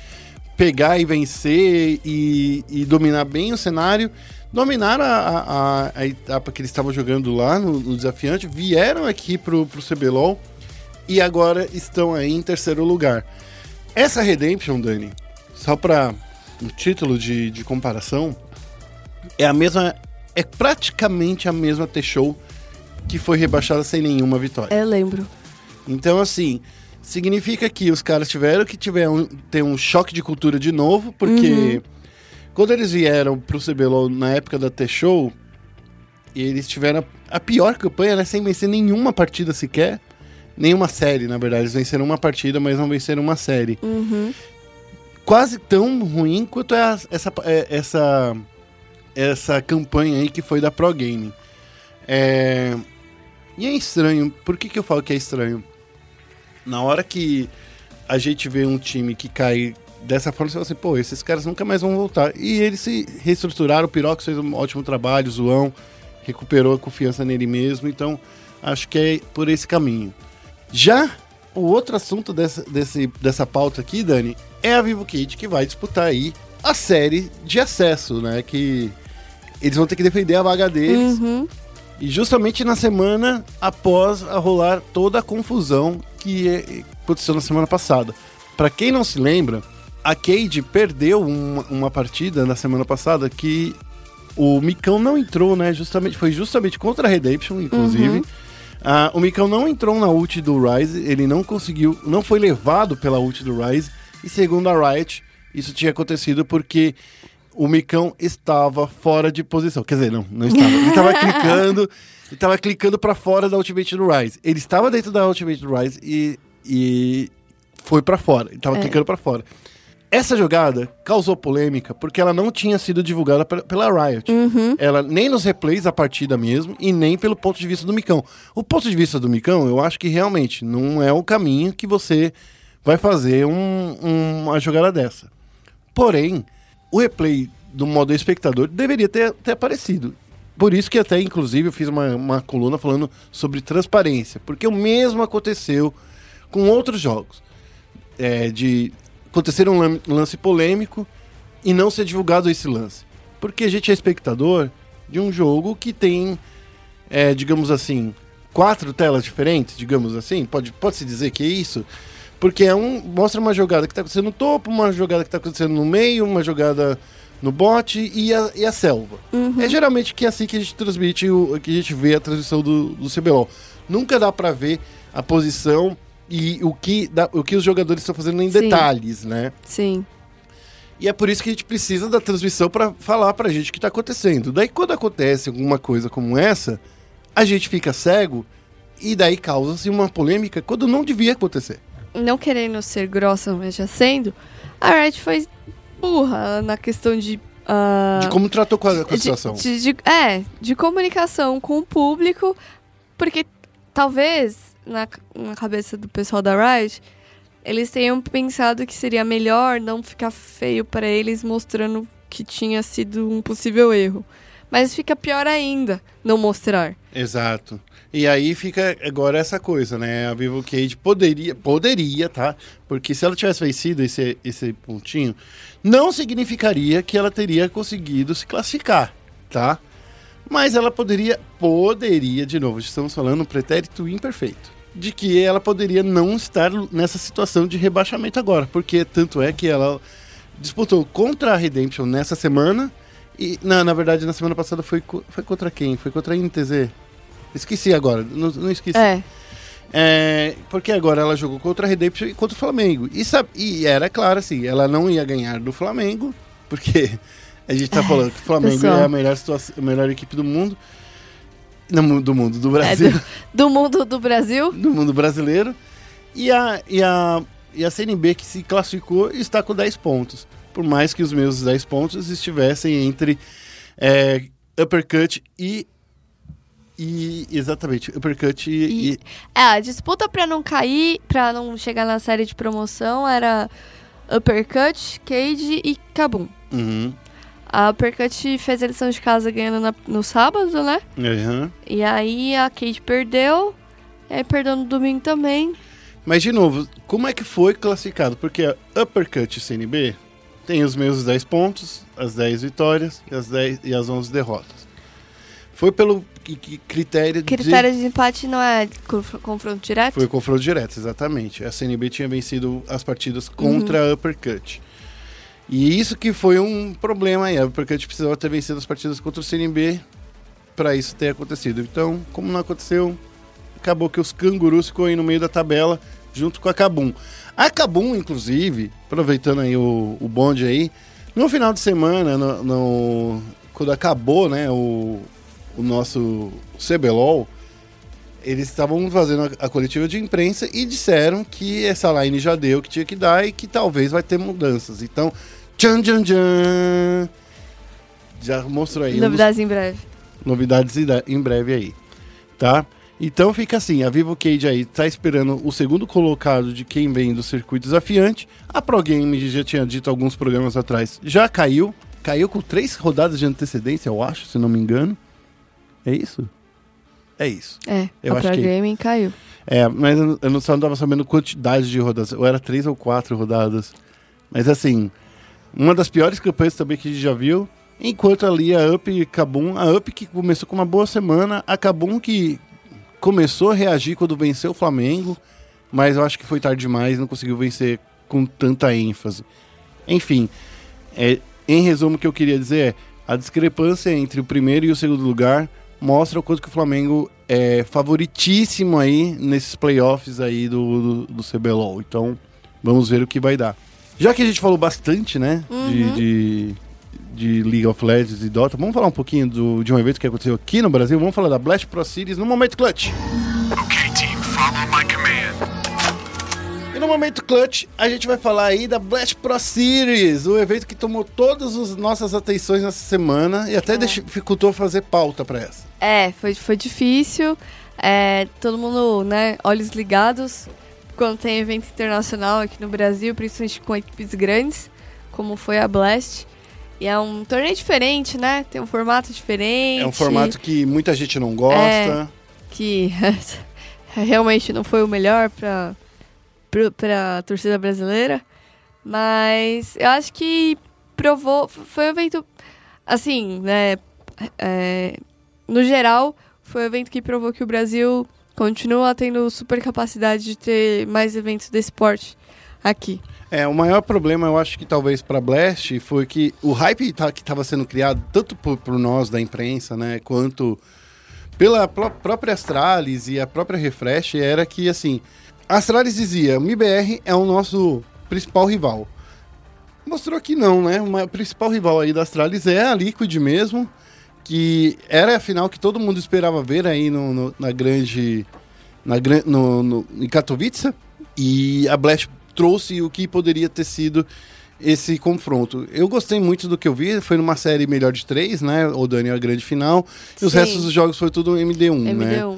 pegar e vencer e, e dominar bem o cenário. Dominaram a, a- a- etapa que eles estavam jogando lá no, no desafiante, vieram aqui pro, pro CBLOL e agora estão aí em terceiro lugar. Essa Redemption, Dani, só para um título de, de comparação, é a mesma. É praticamente a mesma T-Show que foi rebaixada sem nenhuma vitória. Eu lembro. Então, assim, significa que os caras tiveram que tiver um, ter um choque de cultura de novo, porque quando eles vieram pro CBLOL na época da T-Show, eles tiveram a, pior campanha, né? Sem vencer nenhuma partida sequer. Nenhuma série, na verdade. Eles venceram uma partida, mas não venceram uma série. Uhum. Quase tão ruim quanto é a- essa, é- essa, essa campanha aí que foi da Pro Game. É, E é estranho. Por que, que eu falo que é estranho? Na hora que a gente vê um time que cai dessa forma, você fala assim, pô, esses caras nunca mais vão voltar. E eles se reestruturaram, o Pirox fez um ótimo trabalho, o Zoão recuperou a confiança nele mesmo, então acho que é por esse caminho. Já o outro assunto dessa, desse, dessa pauta aqui, Dani, é a Vivo Kid que vai disputar aí a série de acesso, né? Que eles vão ter que defender a vaga deles. Uhum. E justamente na semana após a rolar toda a confusão que é- aconteceu na semana passada. Pra quem não se lembra, a Cade perdeu uma, uma partida na semana passada que o Micão não entrou, né? Justamente, foi justamente contra a Redemption, inclusive. Ah, o Micão não entrou na ult do Rise, ele não conseguiu, não foi levado pela ult do Rise. E segundo a Riot, isso tinha acontecido porque o Micão estava fora de posição. Quer dizer, não, não estava. Ele estava clicando, ele estava clicando para fora da ultimate do Rise. Ele estava dentro da ultimate do Rise e, e foi para fora. Ele estava É. clicando para fora. Essa jogada causou polêmica porque ela não tinha sido divulgada pe- pela Riot. Ela nem nos replays da partida mesmo e nem pelo ponto de vista do Micão. O ponto de vista do Micão, eu acho que realmente não é o caminho que você vai fazer um- um- uma jogada dessa. Porém, o replay do modo espectador deveria ter, ter aparecido. Por isso que até, inclusive, eu fiz uma, uma coluna falando sobre transparência. Porque o mesmo aconteceu com outros jogos. É, de acontecer um lan- lance polêmico e não ser divulgado esse lance. Porque a gente é espectador de um jogo que tem, é, digamos assim, quatro telas diferentes, digamos assim. Pode, pode se dizer que é isso? Porque é um, mostra uma jogada que está acontecendo no topo, uma jogada que está acontecendo no meio, uma jogada no bot e a, e a selva. É geralmente que é assim que a gente transmite, o, que a gente vê a transmissão do, do CBLOL. Nunca dá pra ver a posição e o que, dá- o que os jogadores estão fazendo em Sim. detalhes, né? Sim. E é por isso que a gente precisa da transmissão pra falar pra gente o que tá acontecendo. Daí quando acontece alguma coisa como essa, a gente fica cego e daí causa-se uma polêmica quando não devia acontecer. Não querendo ser grossa, mas já sendo, a Riot foi burra na questão de. ah, De como tratou com a, com a de- situação. de- de- é, de comunicação com o público, porque talvez na, na cabeça do pessoal da Riot, eles tenham pensado que seria melhor não ficar feio para eles mostrando que tinha sido um possível erro. Mas fica pior ainda não mostrar. Exato. E aí fica agora essa coisa, né? A Vivo Cage poderia, poderia, tá? Porque se ela tivesse vencido esse, esse pontinho, não significaria que ela teria conseguido se classificar, tá? Mas ela poderia, poderia, de novo, estamos falando um pretérito imperfeito, de que ela poderia não estar nessa situação de rebaixamento agora, porque tanto é que ela disputou contra a Redemption nessa semana e, na, na verdade, na semana passada foi, foi contra quem? Foi contra a NTZ. Esqueci agora, não, não esqueci. É. É, porque agora ela jogou contra a Redemption e contra o Flamengo. E, sabe, e era claro assim, ela não ia ganhar do Flamengo, porque a gente tá falando que o Flamengo é a melhor, situação, a melhor equipe do mundo. Não, do mundo, do É, Brasil. do, do mundo do Brasil. do mundo brasileiro. E a, e, a, e a CNB que se classificou está com 10 pontos. Por mais que os meus 10 pontos estivessem entre é, Uppercut e. E exatamente, Uppercut e. E- e- É, a disputa pra não cair, pra não chegar na série de promoção era Uppercut, Cage e Kabum. Uhum, A Uppercut fez a lição de casa ganhando na- no sábado, né? uhum. E aí a Cage perdeu, e aí perdeu no domingo também. Mas, de novo, como é que foi classificado? Porque a Uppercut CNB tem os mesmos 10 pontos, as 10 vitórias e as, 10, e as 11 derrotas. Foi pelo que critério, de... Critério de empate não é conf- confronto direto? Foi confronto direto, exatamente. A CNB tinha vencido as partidas contra Uhum. a Uppercut. E isso que foi um problema aí. A Uppercut precisava ter vencido as partidas contra o CNB para isso ter acontecido. Então, como não aconteceu, acabou que os cangurus ficou aí no meio da tabela junto com a Kabum. A Kabum, inclusive, aproveitando aí o, o bonde aí, no final de semana, no, no- quando acabou né, o, o nosso CBLOL, eles estavam fazendo a, a coletiva de imprensa e disseram que essa line já deu o que tinha que dar e que talvez vai ter mudanças. Então, tchan, tchan, tchan, já mostrou aí um dos- Novidades em breve. novidades em breve aí, tá? Então fica assim, a Vivo Cage aí tá esperando o segundo colocado de quem vem do circuito desafiante. A Pro Game já tinha dito alguns programas atrás, já caiu, caiu com três rodadas de antecedência, eu acho, se não me engano. É isso? É isso. É, Eu a acho Pro que- Gaming caiu. É, mas eu não- eu não só não tava sabendo quantidade de rodadas, ou era três ou quatro rodadas. Mas assim, uma das piores campanhas também que a gente já viu. Enquanto ali a Up e Kabum, a Up que começou com uma boa semana, a Kabum que começou a reagir quando venceu o Flamengo, mas eu acho que foi tarde demais, não conseguiu vencer com tanta ênfase. Enfim, é, em resumo, o que eu queria dizer é a discrepância entre o primeiro e o segundo lugar mostra o quanto que o Flamengo é favoritíssimo aí nesses playoffs aí do, do, do CBLOL. Então, vamos ver o que vai dar. Já que a gente falou bastante, né, de, de, de League of Legends e Dota, vamos falar um pouquinho do, de um evento que aconteceu aqui no Brasil. Vamos falar da Blast Pro Series no Momento Clutch. Okay, team, follow my command. E no Momento Clutch, a gente vai falar aí da Blast Pro Series, o evento que tomou todas as nossas atenções nessa semana e até dificultou fazer pauta pra essa. É, foi, foi difícil. É, todo mundo, né, olhos ligados quando tem evento internacional aqui no Brasil, principalmente com equipes grandes, como foi a Blast. E é um torneio diferente, né? Tem um formato diferente. É um formato que muita gente não gosta. que realmente não foi o melhor para para a torcida brasileira, mas eu acho que provou, foi um evento assim, né? é, no geral, foi um evento que provou que o Brasil continua tendo super capacidade de ter mais eventos desse porte aqui. É, o maior problema, eu acho que talvez para Blast foi que o hype tá- que estava sendo criado, tanto por, por nós da imprensa, né, quanto pela pró- própria Astralis e a própria Refresh, era que, assim, a Astralis dizia, o MIBR é o nosso principal rival. Mostrou que não, né? O principal rival aí da Astralis é a Liquid mesmo, que era a final que todo mundo esperava ver aí no, no- na grande... Na, no, no, em Katowice, e a Blast trouxe o que poderia ter sido esse confronto. Eu gostei muito do que eu vi, foi numa série melhor de três, né? O Dani a grande final, e os Sim. restos dos jogos foi tudo MD1, né? MD1.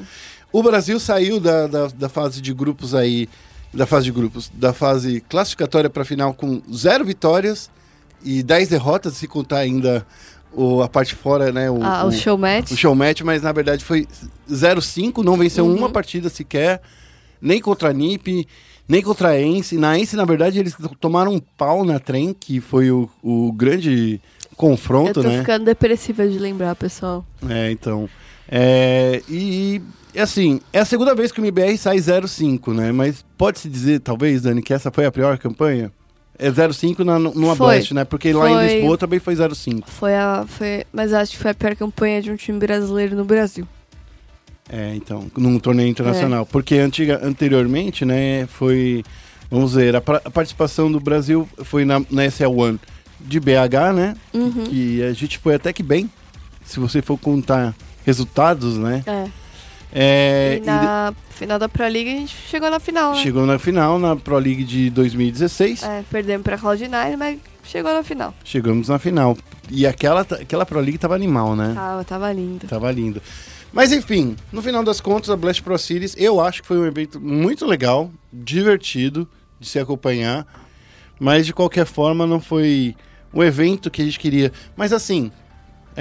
O Brasil saiu da, da, da fase de grupos aí, da fase de grupos, da fase classificatória para final com zero vitórias e 10 derrotas, se contar ainda o, a parte fora, né? O, Ah, o show match. o show match, mas na verdade foi 0-5, não venceu Uhum. uma partida sequer, nem contra a NiP, nem contra a Ence. Na Ence, na verdade, eles tomaram um pau na trem, que foi o, o grande Eu confronto, tô né? ficando depressiva de lembrar, pessoal. É, então. É, e, e, assim, é a segunda vez que o MBR sai 0-5, né? Mas pode-se dizer, talvez, Dani, que essa foi a pior campanha? É 0-5 na, numa Foi. Blast, né? Porque lá em Foi. Lisboa também foi 0-5. Foi a. Foi, mas acho que foi a pior campanha de um time brasileiro no Brasil. É, então, num torneio internacional. Porque antiga, anteriormente, né, foi. Vamos ver, a, a participação do Brasil foi na, na SL1 de BH, né? Uhum. Que a gente foi até que bem, se você for contar resultados, né? É. É, e na final da Pro League a gente chegou na final, e né? chegou na final, na Pro League de 2016. É, perdemos pra Cloud9, mas chegou na final. Chegamos na final. E aquela, aquela Pro League tava animal, né? Tava, tava lindo. Tava lindo. Mas enfim, no final das contas, a Blast Pro Series, eu acho que foi um evento muito legal, divertido de se acompanhar, mas de qualquer forma não foi o evento que a gente queria. Mas assim,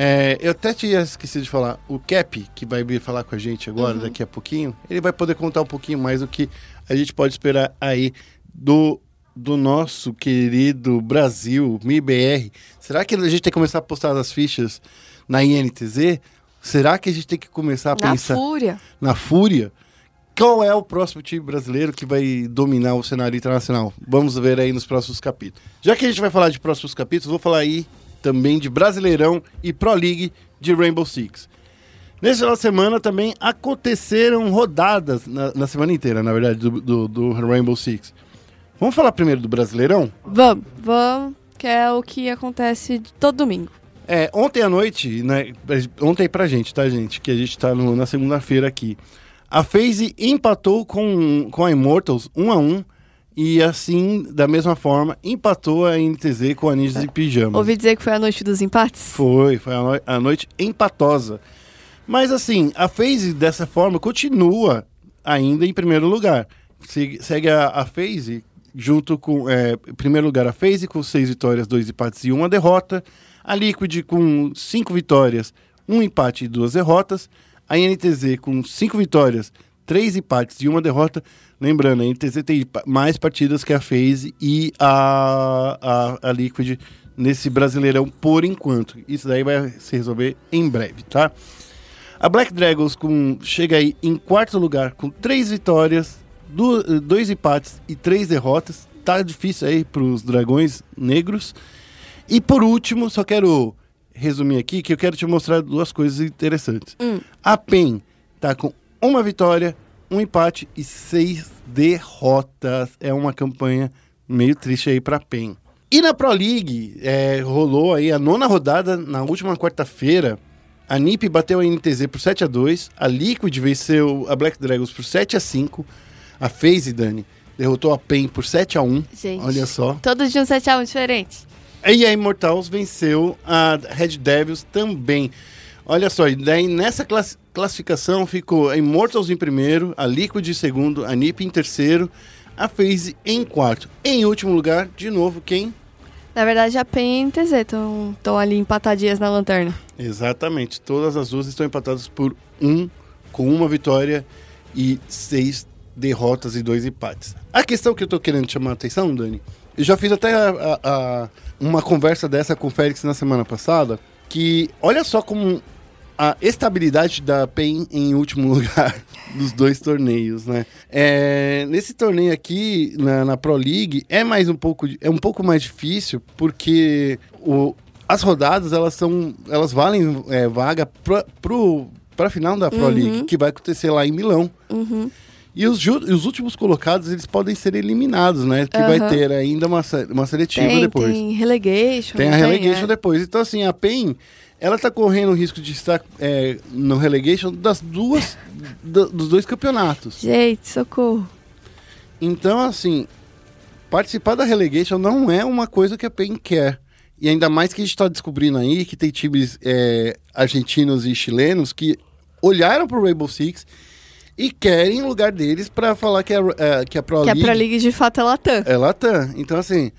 é, eu até tinha esquecido de falar, o Cap, que vai vir falar com a gente agora, daqui a pouquinho, ele vai poder contar um pouquinho mais do que a gente pode esperar aí do, do nosso querido Brasil, MIBR. Será que a gente tem que começar a postar as fichas na INTZ? Será que a gente tem que começar a Na pensar fúria. na Fúria? Qual é o próximo time brasileiro que vai dominar o cenário internacional? Vamos ver aí nos próximos capítulos. Já que a gente vai falar de próximos capítulos, vou falar aí também de Brasileirão e Pro League de Rainbow Six. Nesse final de semana também aconteceram rodadas, na, na semana inteira, na verdade, do, do, do Rainbow Six. Vamos falar primeiro do Brasileirão? Vamos, vamos, que é o que acontece todo domingo. É, ontem à noite, né, ontem pra gente, tá, gente? Que a gente tá no- na segunda-feira aqui. A FaZe empatou com, com a Immortals 1 a 1 e assim, da mesma forma, empatou a NTZ com a Ninjas e Pijama. Ouvi dizer que foi a noite dos empates? Foi, foi a, no- a noite empatosa. Mas assim, a FaZe dessa forma continua ainda em primeiro lugar. Se- segue a, a FaZe junto com, é, em primeiro lugar a FaZe com seis vitórias, dois empates e uma derrota. A Liquid com cinco vitórias, um empate e duas derrotas. A NTZ com cinco vitórias, três empates e uma derrota. Lembrando, a NTZ tem mais partidas que a FaZe e a, a, a Liquid nesse Brasileirão por enquanto. Isso daí vai se resolver em breve, tá? A Black Dragons com, chega aí em quarto lugar com três vitórias, dois empates e três derrotas. tá difícil aí pros dragões negros. E por último, só quero resumir aqui que eu quero te mostrar duas coisas interessantes. A PEN tá com uma vitória, um empate e seis derrotas. É uma campanha meio triste aí pra PEN. E na Pro League, é, rolou aí a nona rodada na última quarta-feira. A NiP bateu a NTZ por 7 a 2 a Liquid venceu a Black Dragons por 7 a 5 a FaZe, Dani, derrotou a PEN por 7 a 1 Gente. olha só. Todos de um 7x1 diferente. E a Immortals venceu a Red Devils também. Olha só, e daí nessa class- classificação ficou a Immortals em primeiro, a Liquid em segundo, a NiP em terceiro, a FaZe em quarto. Em último lugar, de novo, quem? Na verdade, a PEN e a estão ali empatadinhas na lanterna. Exatamente. Todas as duas estão empatadas por um, com uma vitória e seis derrotas e dois empates. A questão que eu tô querendo chamar a atenção, Dani, eu já fiz até a- a- a- uma conversa dessa com o Félix na semana passada, que olha só como a estabilidade da PEN em último lugar nos dois torneios, né? É, nesse torneio aqui, na, na Pro League, é mais um pouco, é um pouco mais difícil, porque o, as rodadas, elas são, elas valem é, vaga pra, pro, pra final da Pro League, que vai acontecer lá em Milão. E os, os últimos colocados, eles podem ser eliminados, né? Que vai Aham. ter ainda uma, uma seletiva Tem, depois. tem relegation. Tem a relegation É. depois. Então, assim, a PEN, ela tá correndo o risco de estar é, no relegation das duas, do- dos dois campeonatos. Gente, socorro. Então, assim, participar da relegation não é uma coisa que a PEN quer. E ainda mais que a gente tá descobrindo aí que tem times é, argentinos e chilenos que olharam pro Rainbow Six e querem o lugar deles pra falar que a, é, que a Pro Que a League Pro League de fato é Latam. é Latam. Então, assim,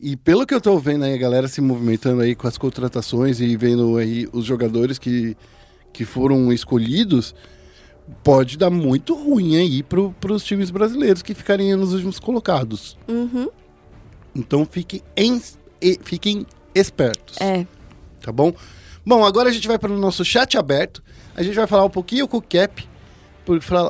e pelo que eu tô vendo aí, a galera se movimentando aí com as contratações e vendo aí os jogadores que, que foram escolhidos, pode dar muito ruim aí pro, pros times brasileiros que ficariam nos últimos colocados. Uhum. Então, fiquem, em, fiquem espertos, É. tá bom? Bom, agora a gente vai para o nosso chat aberto. A gente vai falar um pouquinho com o Cap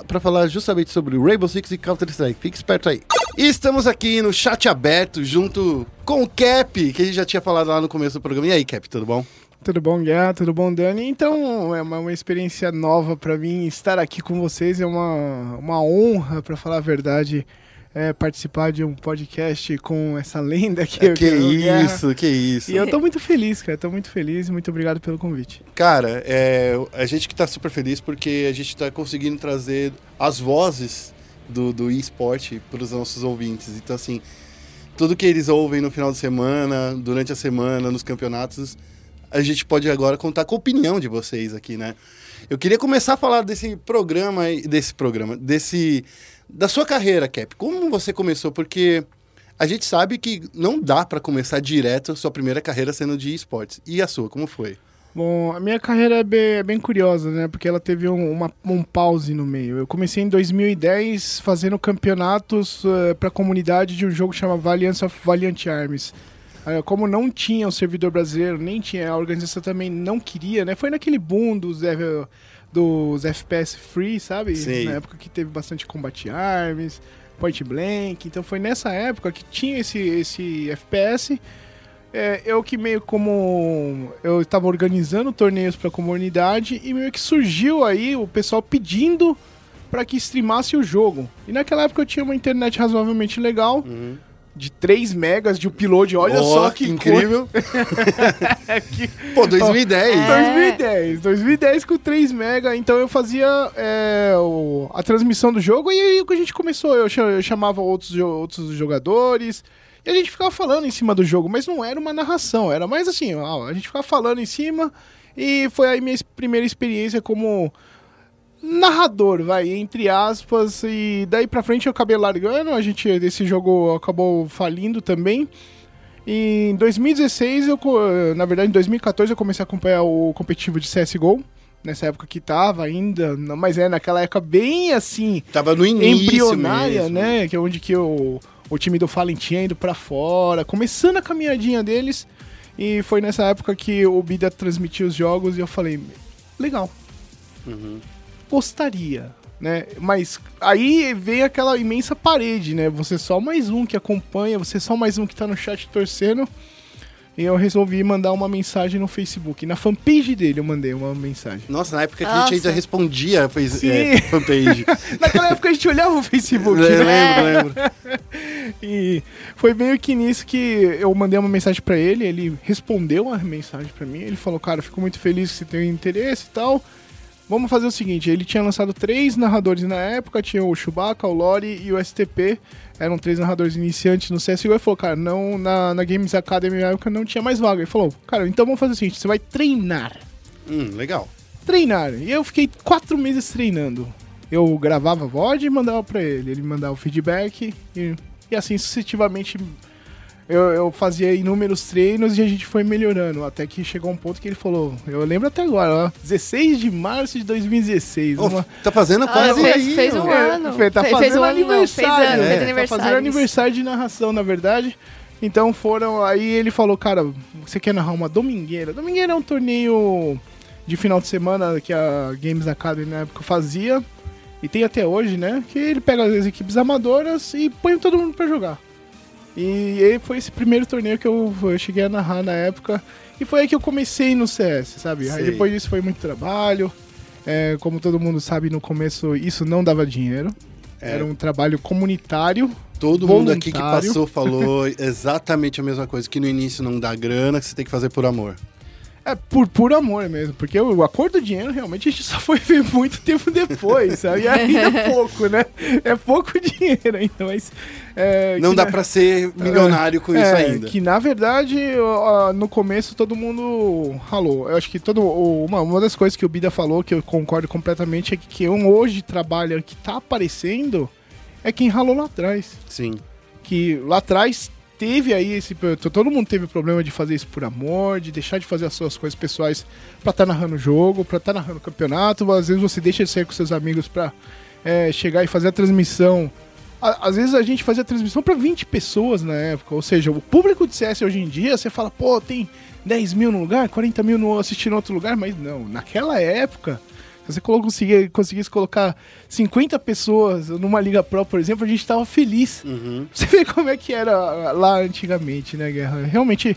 para falar justamente sobre Rainbow Six e Counter-Strike. Fique esperto aí. E estamos aqui no chat aberto junto com o Cap, que a gente já tinha falado lá no começo do programa. E aí, Cap, tudo bom? Tudo bom, Guiá? Tudo bom, Dani? Então, é uma, uma experiência nova pra mim estar aqui com vocês. É uma, uma honra, pra falar a verdade, é, participar de um podcast com essa lenda que, eu que que é o Guiá. isso, que isso. E eu tô muito feliz, cara. Tô muito feliz. Muito obrigado pelo convite. Cara, é, a gente que tá super feliz porque a gente tá conseguindo trazer as vozes do, do esporte para os nossos ouvintes. Então, assim, tudo que eles ouvem no final de semana, durante a semana, nos campeonatos, a gente pode agora contar com a opinião de vocês aqui, né? Eu queria começar a falar desse programa, desse programa, desse da sua carreira, Cap. Como você começou? Porque a gente sabe que não dá para começar direto a sua primeira carreira sendo de esportes. E a sua, como foi? Bom, a minha carreira é bem, é bem curiosa, né? Porque ela teve um, uma, um pause no meio. Eu comecei em 2010 fazendo campeonatos eh, pra comunidade de um jogo chamado Alliance of Valiant Arms. Eh, como não tinha o servidor brasileiro, nem tinha, a organização também não queria, né? Foi naquele boom dos, eh, dos FPS free, sabe? Sim. Na época que teve bastante Combat Arms, Point Blank. Então foi nessa época que tinha esse, esse FPS. É, eu que meio como eu estava organizando torneios para a comunidade e meio que surgiu aí o pessoal pedindo para que streamasse o jogo. E naquela época eu tinha uma internet razoavelmente legal, de 3 megas de upload. Olha Ó, só que, incrível. coisa que- Pô, 2010. É. 2010, 2010 com 3 mega, então eu fazia é, o- a transmissão do jogo e aí que a gente começou, eu, cha- eu chamava outros, outros jogadores e a gente ficava falando em cima do jogo, mas não era uma narração, era mais assim, a gente ficava falando em cima e foi aí minha primeira experiência como narrador, vai, entre aspas, e daí pra frente eu acabei largando, a gente, esse jogo acabou falindo também, e em 2016, eu, co- na verdade, em 2014 eu comecei a acompanhar o competitivo de CSGO. Nessa época que tava ainda, não- mas é naquela época bem assim, Tava no início embrionária, mesmo. né? Que é onde que o, o time do Fallen tinha ido pra fora, começando a caminhadinha deles. E foi nessa época que o Bida transmitiu os jogos e eu falei, legal. Uhum. Gostaria, né? Mas aí vem aquela imensa parede, né? Você é só mais um que acompanha, você é só mais um que tá no chat torcendo. E eu resolvi mandar uma mensagem no Facebook. Na fanpage dele eu mandei uma mensagem. Nossa, na época que a gente ainda respondia a é, fanpage. Naquela época a gente olhava o Facebook, Eu né? lembro, lembro. E foi meio que nisso que eu mandei uma mensagem pra ele, ele respondeu a mensagem pra mim, ele falou, cara, fico muito feliz que você tem interesse e tal. Vamos fazer o seguinte, ele tinha lançado três narradores na época, tinha o Chewbacca, o Lore e o STP, eram três narradores iniciantes no CSGO, ele falou, cara, não, na, na Games Academy na época não tinha mais vaga. Ele falou, cara, então vamos fazer o seguinte, você vai treinar Hum, legal. treinar. E eu fiquei quatro meses treinando. Eu gravava VOD e mandava pra ele. Ele mandava o feedback e, e assim sucessivamente eu, eu fazia inúmeros treinos e a gente foi melhorando. Até que chegou um ponto que ele falou, eu lembro até agora, ó, 16 de março de 2016. Ô, uma- tá fazendo Ah, quase fez, aí. fez um ó. ano. Fe- tá Fe- fazendo fez um ano, não, aniversário. Fez ano, É, fez tá aniversário. Tá fazendo aniversário de narração, na verdade. Então foram. Aí ele falou, cara, você quer narrar uma domingueira? Domingueira é um torneio de final de semana que a Games Academy na época fazia. E tem até hoje, né? Que ele pega as equipes amadoras e põe todo mundo pra jogar. E aí foi esse primeiro torneio que eu, eu cheguei a narrar na época. E foi aí que eu comecei no CS, sabe? Aí Sei. depois disso foi muito trabalho. É, como todo mundo sabe, no começo isso não dava dinheiro. É. Era um trabalho comunitário. Todo mundo aqui que voluntário. passou falou exatamente a mesma coisa, que no início não dá grana, que você tem que fazer por amor. É por puro amor mesmo, porque o acordo do dinheiro realmente a gente só foi ver muito tempo depois, sabe? E ainda é pouco, né? É pouco dinheiro ainda, mas. é, não dá na- pra ser milionário com isso é, ainda. Que na verdade, ó, no começo todo mundo ralou. Eu acho que todo, uma, uma das coisas que o Bida falou, que eu concordo completamente, é que quem hoje trabalha, que tá aparecendo, é quem ralou lá atrás. Sim. Que lá atrás teve aí esse. Todo mundo teve problema de fazer isso por amor, de deixar de fazer as suas coisas pessoais pra estar narrando o jogo, pra estar narrando o campeonato. Às vezes você deixa de sair com seus amigos pra é, chegar e fazer a transmissão. Às vezes a gente fazia a transmissão pra 20 pessoas na época. Ou seja, o público de CS hoje em dia, você fala, pô, tem 10 mil no lugar, 40 mil no, assistindo outro lugar, mas não. Naquela época, se você conseguia- conseguisse colocar 50 pessoas numa Liga Pro, por exemplo, a gente tava feliz. Uhum. Você vê como é que era lá antigamente, né, Guerra? Realmente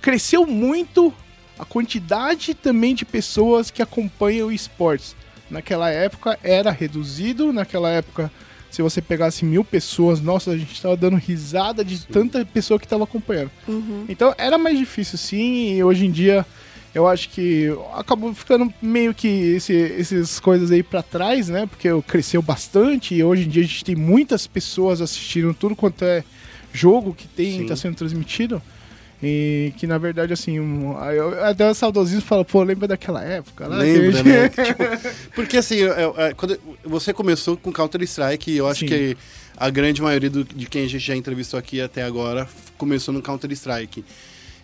cresceu muito a quantidade também de pessoas que acompanham o esportes. Naquela época era reduzido, naquela época, se você pegasse mil pessoas, nossa, a gente estava dando risada de tanta pessoa que estava acompanhando. Então era mais difícil sim, e hoje em dia eu acho que acabou ficando meio que esse, essas coisas aí pra trás, né? Porque cresceu bastante e hoje em dia a gente tem muitas pessoas assistindo tudo quanto é jogo que tem, tá sendo transmitido. E que na verdade, assim, um, eu até o saudosismo fala, pô, lembra daquela época lá? a Lembra, gente- né? Tipo, porque assim, é- é- quando você começou com Counter-Strike, eu acho Sim. que a grande maioria do- de quem a gente já entrevistou aqui até agora começou no Counter-Strike.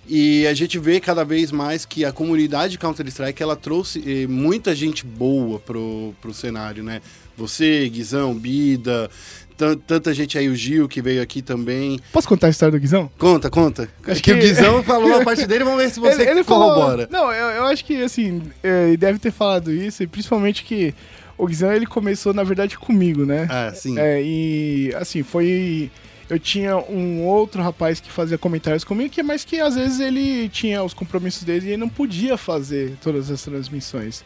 E a gente vê cada vez mais que a comunidade Counter-Strike ela trouxe eh, muita gente boa pro, pro cenário, né? Você, Guizão, Bida, tan- tanta gente aí, o Gil que veio aqui também. Posso contar a história do Guizão? Conta, conta. Acho que, o que- Guizão falou a parte dele, vamos ver se você ele, ele falou- corrobora. Não, eu, eu acho que, assim, é, ele deve ter falado isso, e principalmente que o Guizão, ele começou, na verdade, comigo, né? Ah, sim. É, e, assim, foi... Eu tinha um outro rapaz que fazia comentários comigo, que mas que às vezes ele tinha os compromissos dele e ele não podia fazer todas as transmissões.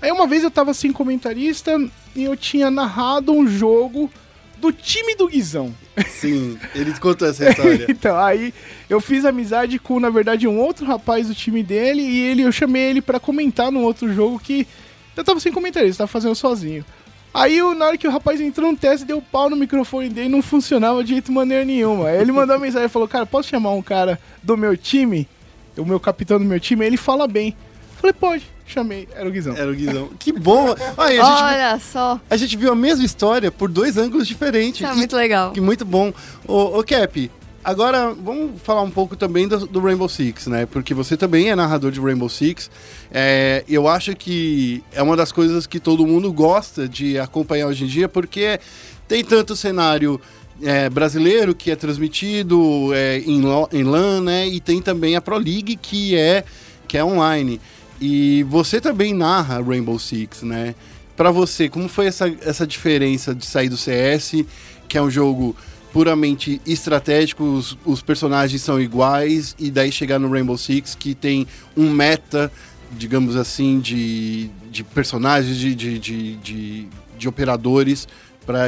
Aí uma vez eu tava sem comentarista e eu tinha narrado um jogo do time do Guizão. Sim, ele contou essa história. Então, aí eu fiz amizade com, na verdade, um outro rapaz do time dele e ele, eu chamei ele pra comentar num outro jogo que eu tava sem comentarista, tava fazendo sozinho. Aí, na hora que o rapaz entrou no teste, deu pau no microfone dele não funcionava de jeito maneira nenhuma. Aí ele mandou uma mensagem e falou: Cara, posso chamar um cara do meu time? O meu capitão do meu time? Aí ele fala bem. Falei: Pode. Chamei. Era o Guizão. Era o Guizão. Que bom! Olha, a gente, Olha só, a gente viu a mesma história por dois ângulos diferentes. isso é E- muito legal. Que muito bom. Ô, ô Cap, agora vamos falar um pouco também do, do Rainbow Six, né? Porque você também é narrador de Rainbow Six. É, eu acho que é uma das coisas que todo mundo gosta de acompanhar hoje em dia, porque tem tanto cenário é, brasileiro que é transmitido é, em, em LAN, né? E tem também a Pro League que é, que é online. E você também narra Rainbow Six, né? Pra você, como foi essa, essa diferença de sair do CS, que é um jogo puramente estratégico, os, os personagens são iguais, e daí chegar no Rainbow Six, que tem um meta, digamos assim, de, de personagens, de, de, de, de, de operadores para